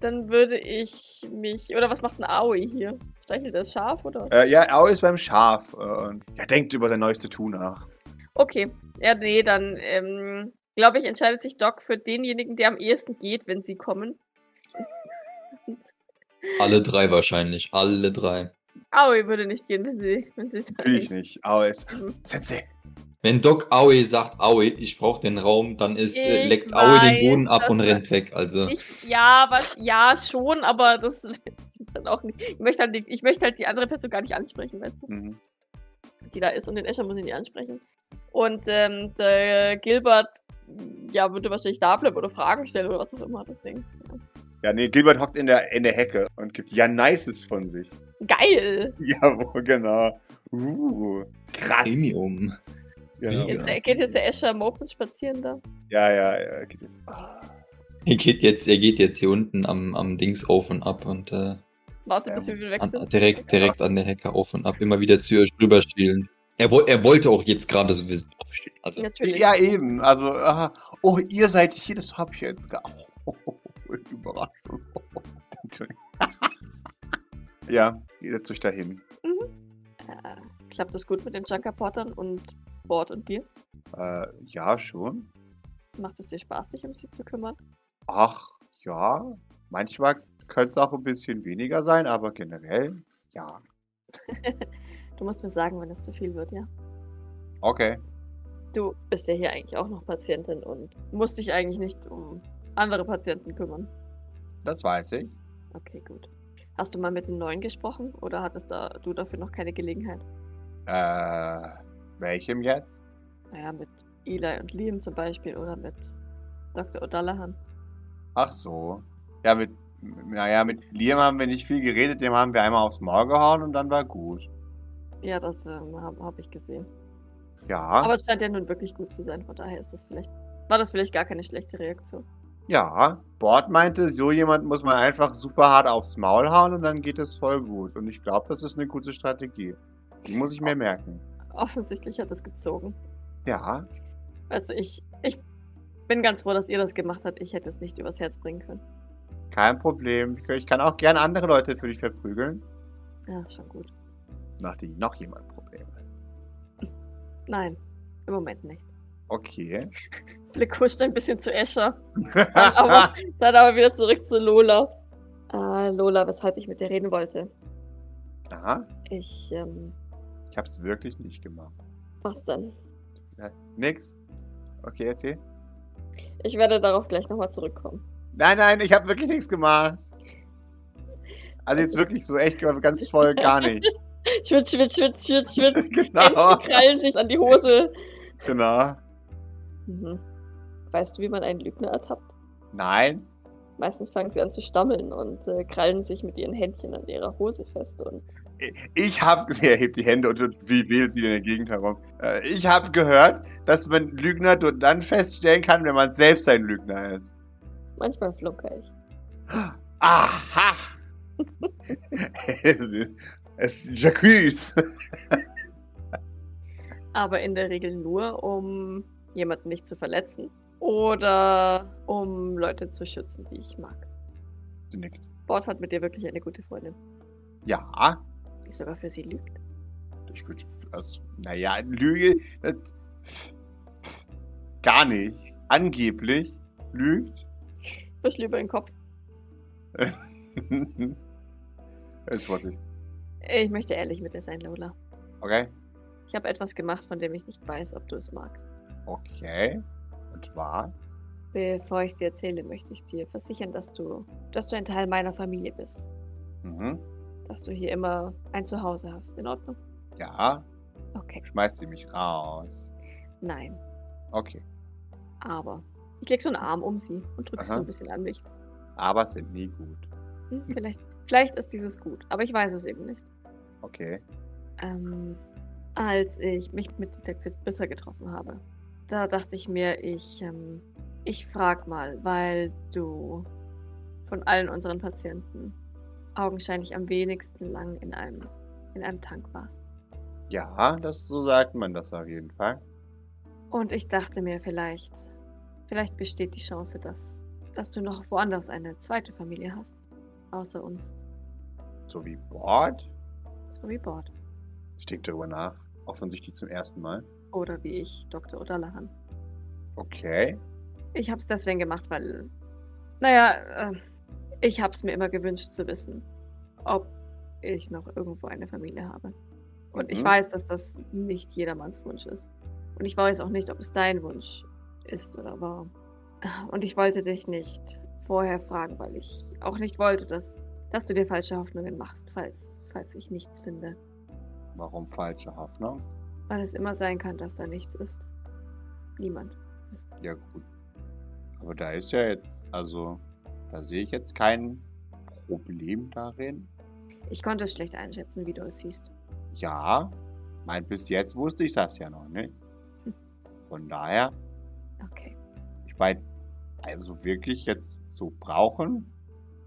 dann würde ich mich, oder was macht ein Aoi hier? Streichelt das Schaf oder? Äh, ja, Au ist beim Schaf. Äh, er denkt über sein neueste Tuch nach. Okay, ja, nee, dann, ähm, glaube ich, entscheidet sich Doc für denjenigen, der am ehesten geht, wenn sie kommen. Und Alle drei wahrscheinlich, alle drei. Aoi würde nicht gehen, wenn sie, wenn sie Natürlich nicht. Au ist. Mhm. Sensei. Wenn Doc Aoi sagt, Aoi, ich brauche den Raum, dann ist, äh, Ich leckt Aoi den Boden ab und rennt weg. Also, Ich, ja, was, ja, schon, aber das ist dann auch nicht. Ich möchte, halt, ich möchte halt die andere Person gar nicht ansprechen, weißt du, Mhm. die da ist und den Escher muss ich nicht ansprechen. Und ähm, der Gilbert, ja, würde wahrscheinlich da bleiben oder Fragen stellen oder was auch immer, deswegen. Ja. Ja, nee, Gilbert hockt in der, in der Hecke und gibt ja Nices von sich. Geil! Jawohl, genau. Uh, krass. Premium. Genau. Jetzt, geht jetzt der Escher mopend spazieren da? Ja, ja, ja. Geht jetzt. Er geht jetzt, er geht jetzt hier unten am, am Dings auf und ab und äh, Warte, bis wir wieder weg an, sind. direkt, direkt an der Hecke auf und ab, immer wieder zu ihr rüber schielen. Er, er wollte auch jetzt gerade sowieso aufstehen. Also, Natürlich. Ja, eben. Also, aha. oh, ihr seid hier, das hab ich jetzt gar. Oh, Überraschung. Ja, ihr setzt euch dahin. Äh, klappt das gut mit den Junkerportern und Bord und dir? Äh, ja, schon. Macht es dir Spaß, dich um sie zu kümmern? Ach, ja. Manchmal könnte es auch ein bisschen weniger sein, aber generell, ja. Du musst mir sagen, wenn es zu viel wird, ja? Okay. Du bist ja hier eigentlich auch noch Patientin und musst dich eigentlich nicht um andere Patienten kümmern. Das weiß ich. Okay, gut. Hast du mal mit den Neuen gesprochen oder hattest da, du dafür noch keine Gelegenheit? Äh, welchem jetzt? Naja, mit Eli und Liam zum Beispiel oder mit Dr. O'Dallahan. Ach so. Ja, mit, naja, mit Liam haben wir nicht viel geredet, dem haben wir einmal aufs Maul gehauen und dann war gut. Ja, das ähm, habe hab ich gesehen. Ja, Aber es scheint ja nun wirklich gut zu sein, von daher ist das vielleicht, war das vielleicht gar keine schlechte Reaktion. Ja. Bord meinte, so jemand muss man einfach super hart aufs Maul hauen und dann geht es voll gut. Und ich glaube, das ist eine gute Strategie. Die muss ich mir merken. Offensichtlich hat es gezogen. Ja, Weißt du, ich, ich bin ganz froh, dass ihr das gemacht habt. Ich hätte es nicht übers Herz bringen können. kein Problem. Ich kann auch gerne andere Leute für dich verprügeln. Ja, schon gut. Macht die noch jemand Probleme? Nein, im Moment nicht. Okay. Blick huscht ein bisschen zu Escher, dann aber, dann aber wieder zurück zu Lola. Äh, Lola, weshalb ich mit dir reden wollte. Aha, Ich, ähm, ich hab's wirklich nicht gemacht. was denn? Ja, nix. Okay, erzähl. Ich werde darauf gleich nochmal zurückkommen. Nein, nein, ich habe wirklich nichts gemacht. Also jetzt wirklich so echt ganz voll gar nicht. Schwitz, schwitz, schwitz, schwitz, schwitz. genau. Krallen sich an die Hose. Genau. Mhm. Weißt du, wie man einen Lügner ertappt? Nein. Meistens fangen sie an zu stammeln und äh, krallen sich mit ihren Händchen an ihrer Hose fest. Und Ich habe gesehen, er hebt die Hände und, und wie wählt sie in der Gegend herum. Äh, ich habe gehört, dass man Lügner nur dann feststellen kann, wenn man selbst ein Lügner ist. manchmal flunker ich. Aha! es ist, es ist Jacques. Aber in der Regel nur, um jemanden nicht zu verletzen oder um Leute zu schützen, die ich mag. Sie nickt. Bord hat mit dir wirklich eine gute Freundin, Ja, die sogar für sie lügt. ich würde, also, naja, Lüge, das, gar nicht. Angeblich lügt. Frisch lieber den Kopf. ist witzig. Ich möchte ehrlich mit dir sein, Lola. Okay. Ich habe etwas gemacht, von dem ich nicht weiß, ob du es magst. Okay. Und was? Bevor ich es dir erzähle, möchte ich dir versichern, dass du, dass du ein Teil meiner Familie bist. Mhm. Dass du hier immer ein Zuhause hast. In Ordnung? Ja, Okay. schmeißt sie mich raus. Nein. Okay. Aber. Ich leg so einen Arm um sie und drück sie so ein bisschen an mich. Aber sind nie gut. Hm, vielleicht, vielleicht ist dieses gut, aber ich weiß es eben nicht. Okay. Ähm, als ich mich mit Detective Bisser getroffen habe, da dachte ich mir, ich, ähm, ich frag mal, weil du von allen unseren Patienten augenscheinlich am wenigsten lang in einem, in einem Tank warst. Ja, das so sagt man das auf jeden Fall. Und ich dachte mir, vielleicht, vielleicht besteht die Chance, dass, dass du noch woanders eine zweite Familie hast. Außer uns. So wie Bord. So wie Bord. Ich denke darüber nach. Offensichtlich zum ersten Mal. Oder wie ich, Dr. O'Dallahan. Okay. Ich hab's deswegen gemacht, weil. Naja, äh, ich hab's mir immer gewünscht zu wissen, ob ich noch irgendwo eine Familie habe. Und ich Mhm. weiß, dass das nicht jedermanns Wunsch ist. Und ich weiß auch nicht, ob es dein Wunsch ist oder war. Und ich wollte dich nicht vorher fragen, weil ich auch nicht wollte, dass, dass du dir falsche Hoffnungen machst, falls, falls ich nichts finde. Warum falsche Hoffnung? Weil es immer sein kann, dass da nichts ist. Niemand ist. Ja, gut. Aber da ist ja jetzt, also, da sehe ich jetzt kein Problem darin. Ich konnte es schlecht einschätzen, wie du es siehst. Ja, mein, bis jetzt wusste ich das ja noch nicht. Von daher, Okay. ich meine, Also wirklich jetzt so brauchen,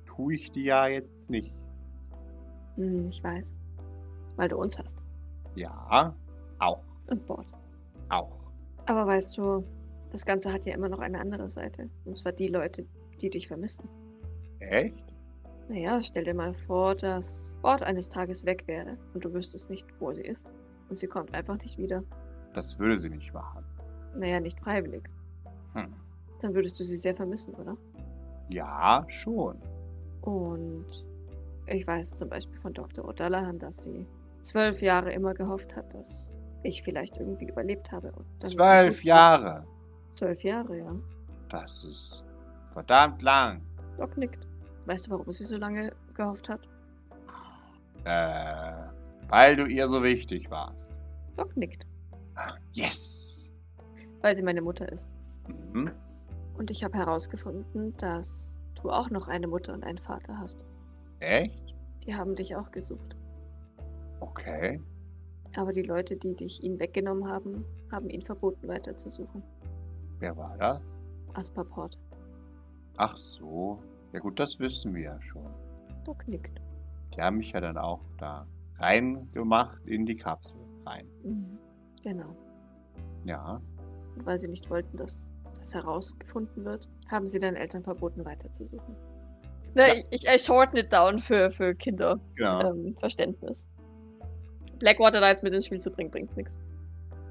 tue ich die ja jetzt nicht. Hm, ich weiß. Weil du uns hast. Ja, auch, Und Bord. auch. Aber weißt du, das Ganze hat ja immer noch eine andere Seite. Und zwar die Leute, die dich vermissen. Echt? Naja, stell dir mal vor, dass Bord eines Tages weg wäre und du wüsstest nicht, wo sie ist. Und sie kommt einfach nicht wieder. Das würde sie nicht machen. Naja, nicht freiwillig. Hm. Dann würdest du sie sehr vermissen, oder? Ja, schon. Und ich weiß zum Beispiel von Dr. O'Dallahan, dass sie zwölf Jahre immer gehofft hat, dass ich vielleicht irgendwie überlebt habe. Zwölf Jahre. Zwölf Jahre, ja. Das ist verdammt lang. Doc nickt. Weißt du, warum sie so lange gehofft hat? Äh, weil du ihr so wichtig warst. Doc nickt. Yes! Weil sie meine Mutter ist. Mhm. Und ich habe herausgefunden, dass du auch noch eine Mutter und einen Vater hast. Echt? Die haben dich auch gesucht. Okay. Aber die Leute, die dich ihnen weggenommen haben, haben ihnen verboten, weiterzusuchen. Wer war das? Asperport. Ach so. Ja gut, das wissen wir ja schon. Doc nickt. Die haben mich ja dann auch da reingemacht in die Kapsel rein. Mhm. Genau. Ja. Und weil sie nicht wollten, dass das herausgefunden wird, haben sie deinen Eltern verboten, weiterzusuchen. Na, Ja. ich, ich I shorten it down für, für Kinder. Genau. Ähm, Verständnis. Blackwater da jetzt mit ins Spiel zu bringen, bringt nichts.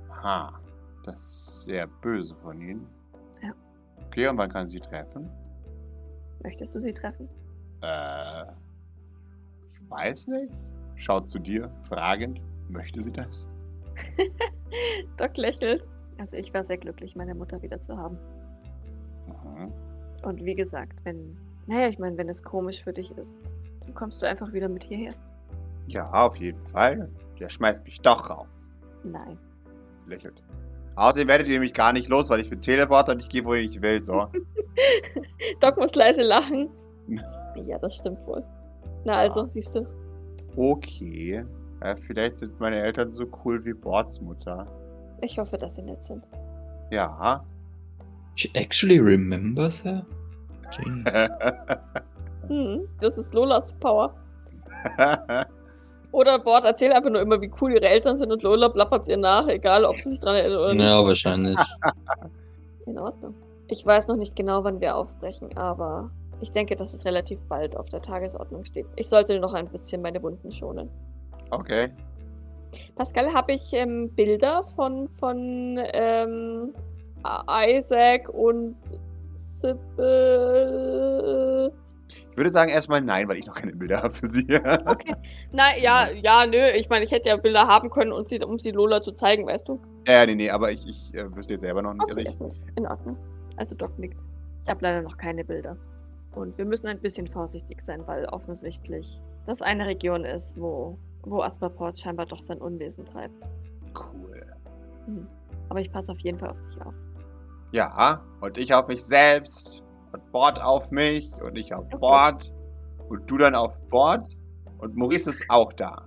Aha. Das ist sehr böse von ihnen. Ja. Okay, und wann kann sie treffen? Möchtest du sie treffen? Äh. Ich weiß nicht. Schaut zu dir, fragend. Möchte sie das? Doc lächelt. Also ich war sehr glücklich, meine Mutter wieder zu haben. Mhm. Und wie gesagt, wenn, naja, ich meine, wenn es komisch für dich ist, dann kommst du einfach wieder mit hierher. Ja, auf jeden Fall. Der schmeißt mich doch raus. Nein. Sie lächelt. Außerdem werdet ihr mich gar nicht los, weil ich bin Teleporter und ich gehe, wohin ich will. So. Doc muss leise lachen. ja, das stimmt wohl. Na also, Ja. siehst du. Okay. Ja, vielleicht sind meine Eltern so cool wie Bords Mutter. Ich hoffe, dass sie nett sind. Ja. She actually remembers her? Hm, das ist Lolas Power. Oder Bord erzählt einfach nur immer, wie cool ihre Eltern sind und Lola plappert ihr nach, egal ob sie sich dran erinnert oder nicht. ja, wahrscheinlich. In Ordnung. Ich weiß noch nicht genau, wann wir aufbrechen, aber ich denke, dass es relativ bald auf der Tagesordnung steht. Ich sollte noch ein bisschen meine Wunden schonen. okay. Pascal, habe ich ähm, Bilder von, von ähm, Isaac und Sybil? Ich würde sagen erstmal nein, weil ich noch keine Bilder habe für sie. Okay. Na, ja, ja, nö. Ich meine, ich hätte ja Bilder haben können, und sie, um sie Lola zu zeigen, weißt du? ja, nee, nee, aber ich, ich äh, wüsste jetzt selber noch nicht. Also Okay, ich, ist in Ordnung. Also Doc nickt. Ich habe leider noch keine Bilder. Und wir müssen ein bisschen vorsichtig sein, weil offensichtlich das eine Region ist, wo, wo Asperport scheinbar doch sein Unwesen treibt. cool. Hm. Aber ich passe auf jeden Fall auf dich auf. Ja, und ich auf mich selbst. Und Bord auf mich. Und ich auf Okay. Bord. Und du dann auf Bord. Und Maurice ist auch da.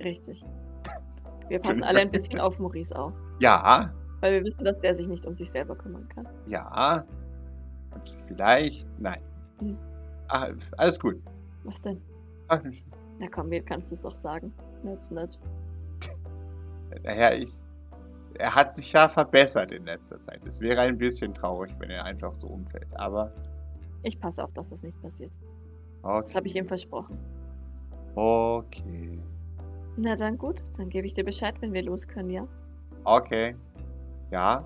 Richtig. Wir passen alle ein bisschen auf Maurice auf. Ja, Weil wir wissen, dass der sich nicht um sich selber kümmern kann. ja. Und vielleicht. Nein. Hm. Ach, alles gut. Was denn? Ach, Na komm, mir kannst du es doch sagen. Nett, nett. Naja, ich. Er hat sich ja verbessert in letzter Zeit. Es wäre ein bisschen traurig, wenn er einfach so umfällt. Aber. Ich passe auf, dass das nicht passiert. Okay. Das habe ich ihm versprochen. Okay. Na dann gut, dann gebe ich dir Bescheid, wenn wir los können, ja? Okay. Ja.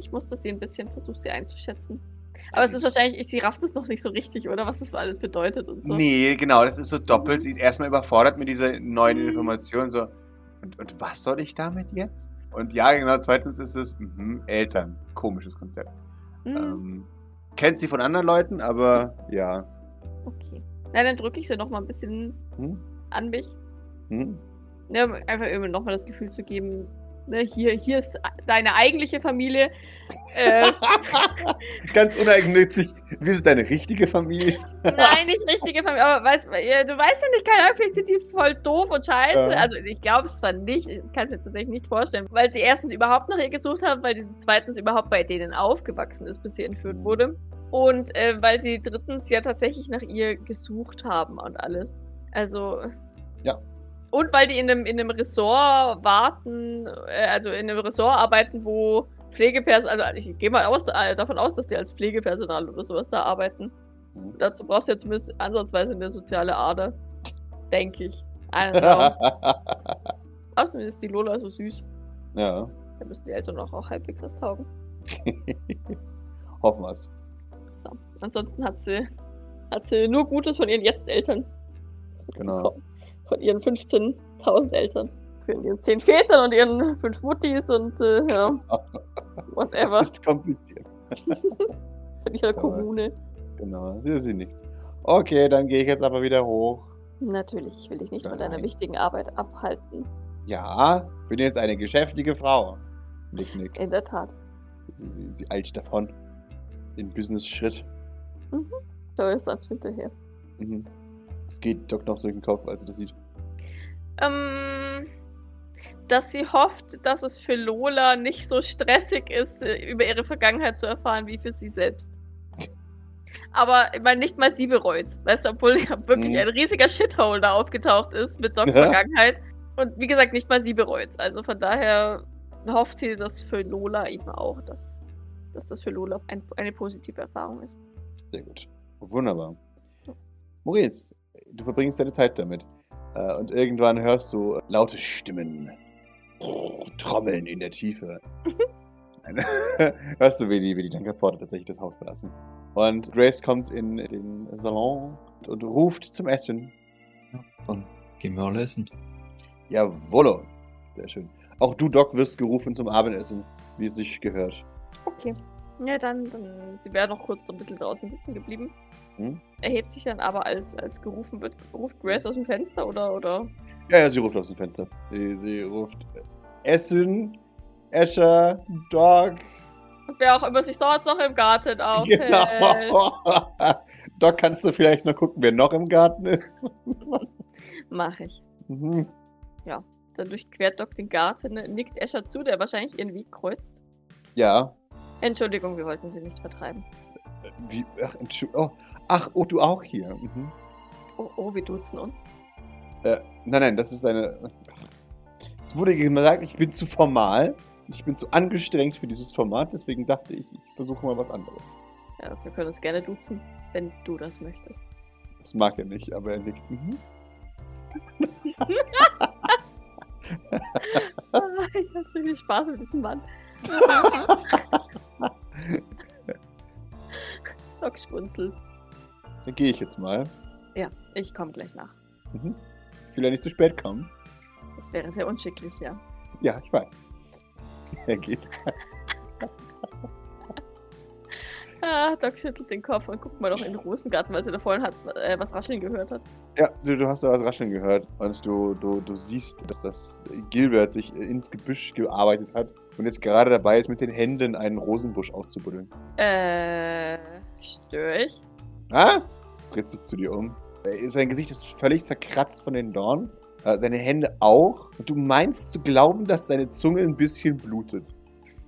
Ich musste sie ein bisschen versuchen, sie einzuschätzen. Aber es ist ist- wahrscheinlich, sie rafft es noch nicht so richtig, oder? Was das alles bedeutet und so. Nee, genau, das ist so doppelt. Sie ist erstmal überfordert mit dieser neuen Mhm. Information. So, und, und was soll ich damit jetzt? Und ja, genau, zweitens ist es mhm, Eltern. Komisches Konzept. Hm, Ähm, kennt sie von anderen Leuten, aber ja. okay. Na, dann drücke ich sie noch mal ein bisschen Hm? an mich. Hm? Ja, um einfach irgendwie noch mal das Gefühl zu geben, ne, hier, hier ist deine eigentliche Familie. Äh, Ganz uneigennützig. Wie ist deine richtige Familie? nein, nicht richtige Familie, aber weißt, du weißt ja nicht, keine Ahnung, vielleicht sind die voll doof und scheiße. Ja. Also ich glaube es zwar nicht, ich kann es mir tatsächlich nicht vorstellen, weil sie erstens überhaupt nach ihr gesucht haben, weil sie zweitens überhaupt bei denen aufgewachsen ist, bis sie entführt wurde. Und äh, weil sie drittens ja tatsächlich nach ihr gesucht haben und alles. Also. Ja. Und weil die in einem, in einem Ressort warten, äh, also in einem Ressort arbeiten, wo Pflegepersonal, also ich gehe mal aus, äh, davon aus, dass die als Pflegepersonal oder sowas da arbeiten. Dazu brauchst du ja zumindest ansatzweise eine soziale Ader. Denke ich. Know. Außerdem ist die Lola so süß. ja, Da müssen die Eltern auch, auch halbwegs was taugen. hoffen wir's. So. Ansonsten hat sie, hat sie nur Gutes von ihren Jetzt-Eltern. Genau. Von, von ihren 15.000 Eltern. Von ihren 10 Vätern und ihren 5 Muttis und äh, ja, Das whatever. ist kompliziert. Von ihrer Aber- Kommune. Genau, das ist sie nicht. Okay, dann gehe ich jetzt aber wieder hoch. Natürlich, ich will dich nicht von deiner Nein. wichtigen Arbeit abhalten. Ja, bin jetzt eine geschäftige Frau. Nick, nick. In der Tat. Sie, sie, sie eilt davon. In Business-Schritt. Da ist sanft hinterher. Mhm. Es geht Doc noch durch den Kopf, als sie das sieht. Ähm, dass sie hofft, dass es für Lola nicht so stressig ist, äh, über ihre Vergangenheit zu erfahren, wie für sie selbst. Aber ich meine, nicht mal sie bereut's. Weißt du, obwohl ja wirklich Mhm. ein riesiger Shithole da aufgetaucht ist mit Docs Ja. Vergangenheit. Und wie gesagt, nicht mal sie bereut's. Also von daher hofft sie, dass für Lola eben auch, dass, dass das für Lola ein, eine positive Erfahrung ist. Sehr gut. Wunderbar. Maurice, du verbringst deine Zeit damit. Äh, und irgendwann hörst du laute Stimmen. Trommeln in der Tiefe. Nein. hörst du, wie die, wie die Junkerporter tatsächlich das Haus verlassen. Und Grace kommt in den Salon und, und ruft zum Essen. Dann gehen wir alle essen. Jawollo. Sehr schön. Auch du, Doc, wirst gerufen zum Abendessen, wie es sich gehört. Okay. Ja, dann, dann sie wäre noch kurz noch ein bisschen draußen sitzen geblieben. Hm? Erhebt sich dann aber, als, als gerufen wird, ruft Grace aus dem Fenster oder, oder? Ja, ja, sie ruft aus dem Fenster. Sie, sie ruft Essen, Escher, Dog. Und wer auch immer sich sonst noch im Garten aufhält. Genau. Doc, kannst du vielleicht noch gucken, wer noch im Garten ist? Mach ich. Mhm. Dann durchquert Doc den Garten, nickt Escher zu, der wahrscheinlich ihren Weg kreuzt. Ja. Entschuldigung, wir wollten sie nicht vertreiben. Wie, ach, oh, ach, oh, du auch hier. Mhm. Oh, oh, wir duzen uns. Äh, nein, nein, das ist eine. Es wurde gesagt, ich bin zu formal. Ich bin zu angestrengt für dieses Format, deswegen dachte ich, ich versuche mal was anderes. Ja, wir können uns gerne duzen, wenn du das möchtest. Das mag er nicht, aber er nickt. Mhm. Ah, ich hatte so viel Spaß mit diesem Mann. Doc schmunzelt. Dann gehe ich jetzt mal. Ja, ich komme gleich nach. Mhm. Ich will ja nicht zu spät kommen. Das wäre sehr unschicklich, ja. Ja, ich weiß. Er geht. Ah, Doc schüttelt den Kopf und guckt mal doch in den Rosengarten, weil sie da vorhin hat, äh, was rascheln gehört hat. Ja, du, du hast da was rascheln gehört und du, du, du siehst, dass das Gilbert sich ins Gebüsch gearbeitet hat und jetzt gerade dabei ist, mit den Händen einen Rosenbusch auszubuddeln. Äh, störe ich? Ah? Dreht sich zu dir um. Äh, Sein Gesicht ist völlig zerkratzt von den Dornen. Äh, Seine Hände auch. Und du meinst zu glauben, dass seine Zunge ein bisschen blutet.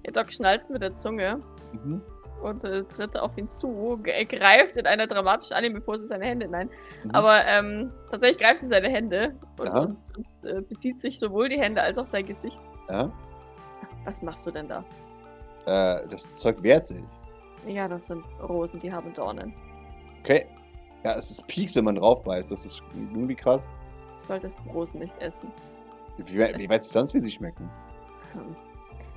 Ja, Doc schnalzt mit der Zunge Mhm. und äh, tritt auf ihn zu, ge- greift in einer dramatischen Anime-Pose seine Hände hinein. Mhm. Aber ähm, tatsächlich greift sie seine Hände und, Ja. und, und äh, besieht sich sowohl die Hände als auch sein Gesicht. Ja? Was machst du denn da? Äh, das Zeug wehrt sich. Ja, das sind Rosen, die haben Dornen. Okay. Ja, es ist Peaks, wenn man drauf beißt. Das ist irgendwie krass. Du solltest Rosen nicht essen. Wie, wie weiß ich sonst, wie sie schmecken? Hm.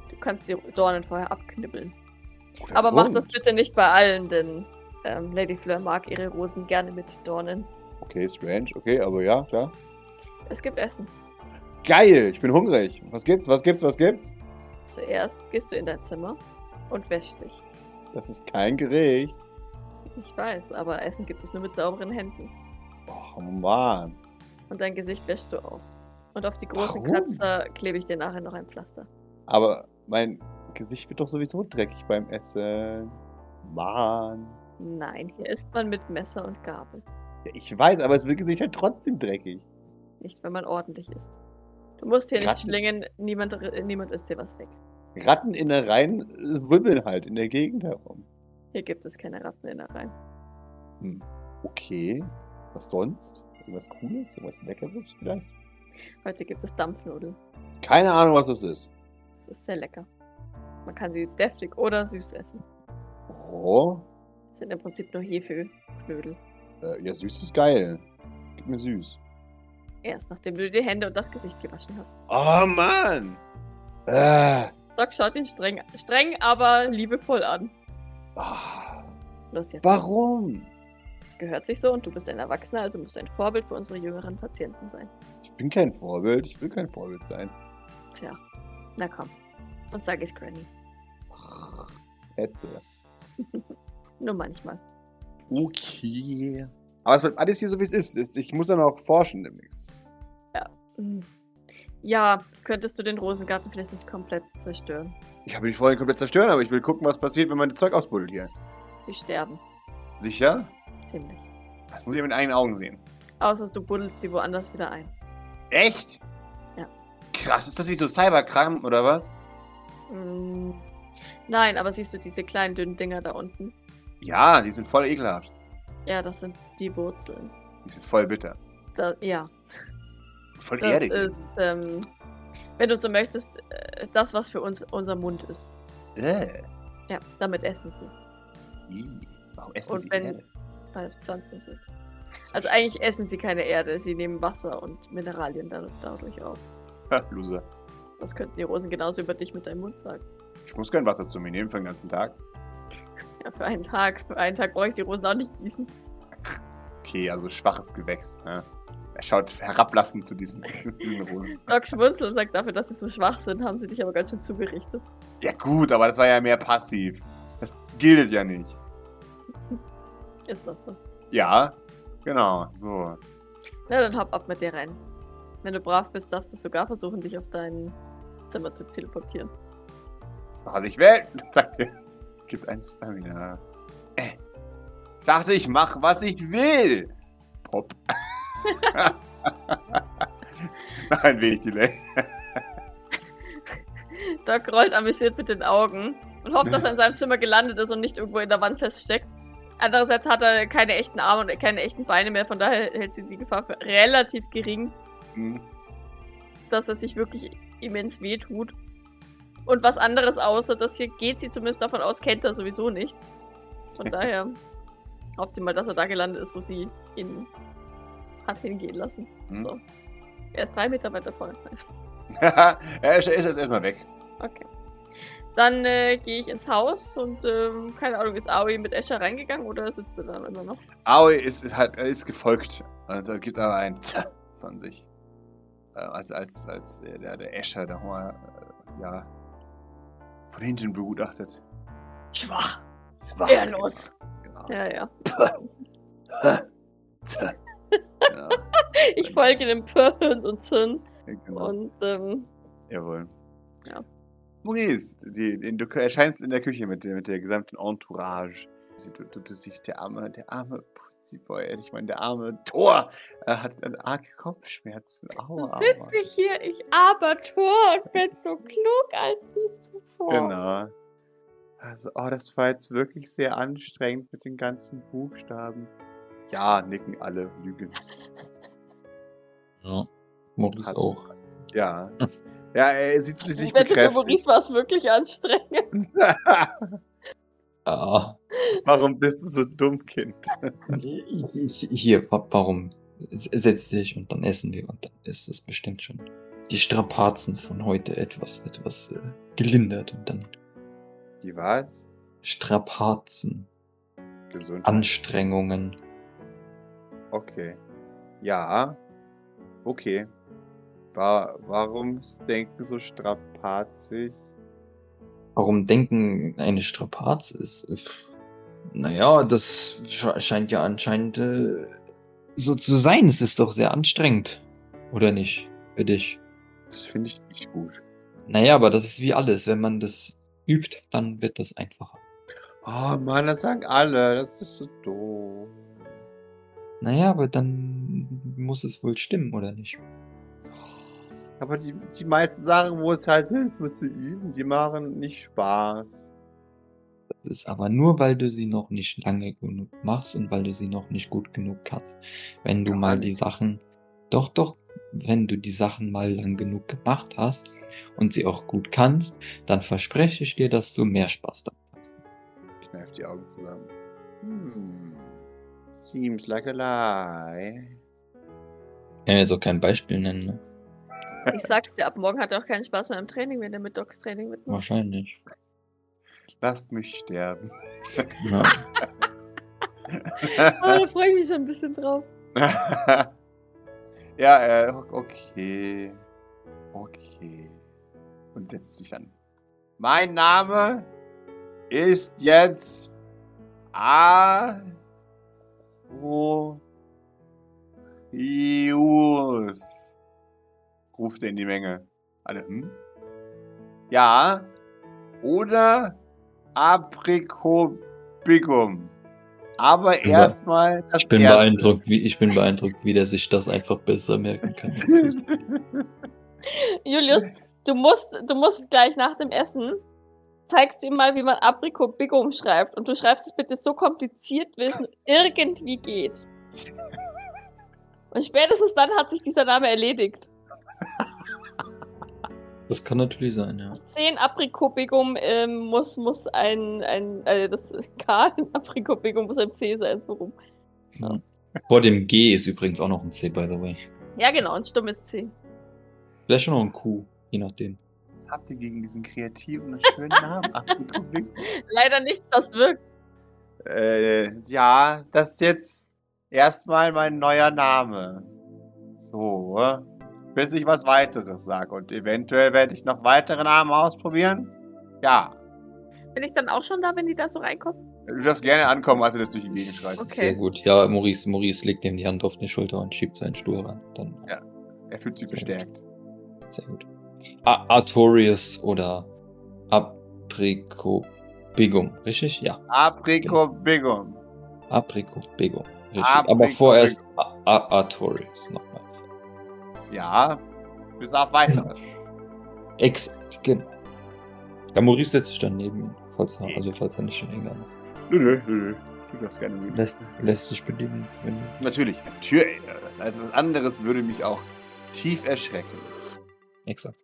Du kannst die Dornen vorher abknibbeln. Oder Aber mach das Wurm. bitte nicht bei allen, denn ähm, Lady Fleur mag ihre Rosen gerne mit Dornen. Okay, strange. Okay, aber ja, klar. Es gibt Essen. Geil, ich bin hungrig. Was gibt's, was gibt's, was gibt's? Zuerst gehst du in dein Zimmer und wäschst dich. Das ist kein Gericht. Ich weiß, aber Essen gibt es nur mit sauberen Händen. Oh, Mann. Und dein Gesicht wäschst du auch. Und auf die großen Warum? Kratzer klebe ich dir nachher noch ein Pflaster. Aber mein Gesicht wird doch sowieso dreckig beim Essen. Mann. Nein, hier isst man mit Messer und Gabel. Ja, ich weiß, aber es wird Gesicht halt trotzdem dreckig. Nicht, wenn man ordentlich isst. Du musst hier nicht Ratten. schlingen, niemand, niemand isst dir was weg. Ratteninnereien äh, wibbeln halt in der Gegend herum. Hier gibt es keine Ratteninnereien. Hm. Okay. Was sonst? Irgendwas Cooles? Irgendwas Leckeres vielleicht? Heute gibt es Dampfnudeln. Keine Ahnung, was das ist. Das ist sehr lecker. Man kann sie deftig oder süß essen. Oh. Das sind im Prinzip nur Hefeknödel. Äh, ja, süß ist geil. Gib mir süß. Erst nachdem du dir die Hände und das Gesicht gewaschen hast. Oh Mann! Äh. Doc schaut ihn streng, streng aber liebevoll an. Ah, Los jetzt. warum? Es gehört sich so und du bist ein Erwachsener, also musst du ein Vorbild für unsere jüngeren Patienten sein. Ich bin kein Vorbild. Ich will kein Vorbild sein. Tja, na komm. Sonst sag ich's Granny. Hetze. Nur manchmal. Okay. Aber es bleibt alles hier so, wie es ist. Ich muss dann auch forschen demnächst. Hm. Ja, könntest du den Rosengarten vielleicht nicht komplett zerstören? Ich habe nicht vor, ihn komplett zerstören, aber ich will gucken, was passiert, wenn man das Zeug ausbuddelt hier. Die sterben. Sicher? Ziemlich. Das muss ich ja mit eigenen Augen sehen. Außer du buddelst die woanders wieder ein. Echt? Ja. Krass, ist das wie so Cyberkram oder was? Hm. Nein, aber siehst du diese kleinen dünnen Dinger da unten? Ja, die sind voll ekelhaft. Ja, das sind die Wurzeln. Die sind voll bitter. Da, ja, Voll das erdig. ist, ähm, wenn du so möchtest, äh, das, was für uns unser Mund ist. Äh. Ja, damit essen sie, Ih, Warum essen Und sie wenn- Erde? weil es Pflanzen sind. Also eigentlich essen sie keine Erde, sie nehmen Wasser und Mineralien da, dadurch auf. Ha, Loser. Das könnten die Rosen genauso über dich mit deinem Mund sagen. Ich muss kein Wasser zu mir nehmen für den ganzen Tag. Ja, für einen Tag. Für einen Tag brauche ich die Rosen auch nicht gießen. Okay, also schwaches Gewächs. Ne? Schaut herablassend zu diesen, diesen Rosen. Doc Schmunzel sagt dafür, dass sie so schwach sind, haben sie dich aber ganz schön zugerichtet. Ja gut, aber das war ja mehr passiv. Das gilt ja nicht. Ist das so? Ja, genau, so. Na, dann hopp ab mit dir rein. Wenn du brav bist, darfst du sogar versuchen, dich auf dein Zimmer zu teleportieren. Was ich will, sagt er. Gibt ein Stamina. Äh. Sagte ich, mach, was ich will. Pop. Ein wenig Delay. Doc rollt amüsiert mit den Augen und hofft, dass er in seinem Zimmer gelandet ist und nicht irgendwo in der Wand feststeckt. Andererseits hat er keine echten Arme und keine echten Beine mehr, von daher hält sie die Gefahr für relativ gering, Hm. dass er sich wirklich immens wehtut. Und was anderes außer das hier geht sie zumindest davon aus, kennt er sowieso nicht. Von daher hofft sie mal, dass er da gelandet ist, wo sie ihn hat hingehen lassen. Hm. So. Er ist drei Meter weiter vorne. er ist, ist jetzt erstmal weg. Okay. Dann äh, gehe ich ins Haus und ähm, keine Ahnung, ist Aoi mit Escher reingegangen oder sitzt er da immer noch? Aoi ist, ist, halt, ist gefolgt. Und da gibt aber ein Tja von sich. Äh, als, als, als äh, der, der Escher da mal, äh, ja, von hinten begutachtet. Schwach! Schwach. Ehrlos! Genau. Ja, ja. Ja, Ich folge dem Pöhn und Zinn genau. und ähm, Jawohl. Ja. Maurice, die, die, du erscheinst in der Küche mit der, mit der gesamten Entourage. Du, du, du siehst, der arme, der arme Pussyboy, ich meine, der arme Thor, er hat arge Kopfschmerzen. Aua, aua. sitze ich hier, ich aber Tor und bin so klug als wie zuvor. Genau. Also, oh, das war jetzt wirklich sehr anstrengend mit den ganzen Buchstaben. Ja, nicken alle, lügen. Ja. Maurice Hat- auch. Ja. Ja, er sieht sich Ich wette, für bekräftigt. Maurice war es wirklich anstrengend. Ja. Warum bist du so dumm, Kind? Hier, wa- warum? Setz dich und dann essen wir und dann ist es bestimmt schon die Strapazen von heute etwas, etwas äh, gelindert und dann Wie war's? Strapazen, Gesund. Anstrengungen. Okay. Ja. Okay. War, warum ist Denken so strapazig? Warum Denken eine Strapaz ist? Naja, das sche- scheint ja anscheinend äh, so zu sein. Es ist doch sehr anstrengend. Oder nicht? Für dich. Das finde ich nicht gut. Naja, aber das ist wie alles. Wenn man das übt, dann wird das einfacher. Oh Mann, das sagen alle. Das ist so doof. Naja, aber dann muss es wohl stimmen, oder nicht? Aber die, die meisten Sachen, wo es heißt, es musst du üben, die machen nicht Spaß. Das ist aber nur, weil du sie noch nicht lange genug machst und weil du sie noch nicht gut genug kannst. Wenn du Gar mal die Sachen, doch, doch, wenn du die Sachen mal lang genug gemacht hast und sie auch gut kannst, dann verspreche ich dir, dass du mehr Spaß damit hast. Kneif die Augen zusammen. Hm. Seems like a lie. Ich kann jetzt auch kein Beispiel nennen, ne? Ich sag's dir, ab morgen hat er auch keinen Spaß mehr im Training, wenn er mit Docs Training mitmacht. Wahrscheinlich. Lasst mich sterben. Ja. Oh, da freue ich mich schon ein bisschen drauf. ja, äh, okay. Okay. Und setzt sich dann. Mein Name ist jetzt A. O. Ius. Ruft er in die Menge. Alle, hm? Ja. Oder Aprikobigum. Aber erstmal das Ich bin erste. beeindruckt, wie ich bin beeindruckt, wie der sich das einfach besser merken kann. Julius, du musst, du musst gleich nach dem Essen zeigst du ihm mal, wie man Aprikot Bigum schreibt. Und du schreibst es bitte so kompliziert, wie es irgendwie geht. Und spätestens dann hat sich dieser Name erledigt. Das kann natürlich sein, ja. Das 10 Aprikot Bigum ähm, muss, muss ein, ein äh, das K in Aprikot Bigum muss ein C sein, so rum. ja. Vor dem G ist übrigens auch noch ein C, by the way. Ja, genau, ein stummes C. Vielleicht schon noch ein Q, je nachdem. Was habt ihr gegen diesen kreativen und schönen Namen? Aprikobigum? Leider nichts, das wirkt. Äh, ja, das ist jetzt erstmal mein neuer Name. So, bis ich was weiteres sage. Und eventuell werde ich noch weitere Namen ausprobieren. Ja, Bin ich dann auch schon da, wenn die da so reinkommen? du darfst gerne ankommen, als du das durch die Gegend schreist. Okay. Sehr gut. Ja, Maurice, Maurice legt ihm die Hand auf die Schulter und schiebt seinen Stuhl ran. Dann Ja. Er fühlt sich Sehr bestärkt. sehr gut. Artorius oder Apricobigum, richtig? Ja. Aprikobigum. Apricobigum. Richtig. Apricobigum. Aber vorerst Artorius nochmal. Ja, bis auf weitere. Ex. Genau. Ja, Maurice setzt sich dann neben ihn, falls er, also falls er nicht schon hingegangen ist. Nö, nö, nö. Du darfst gerne nehmen. Lässt, lässt sich bedienen, wenn Natürlich, natürlich. Also was anderes würde mich auch tief erschrecken. Exakt.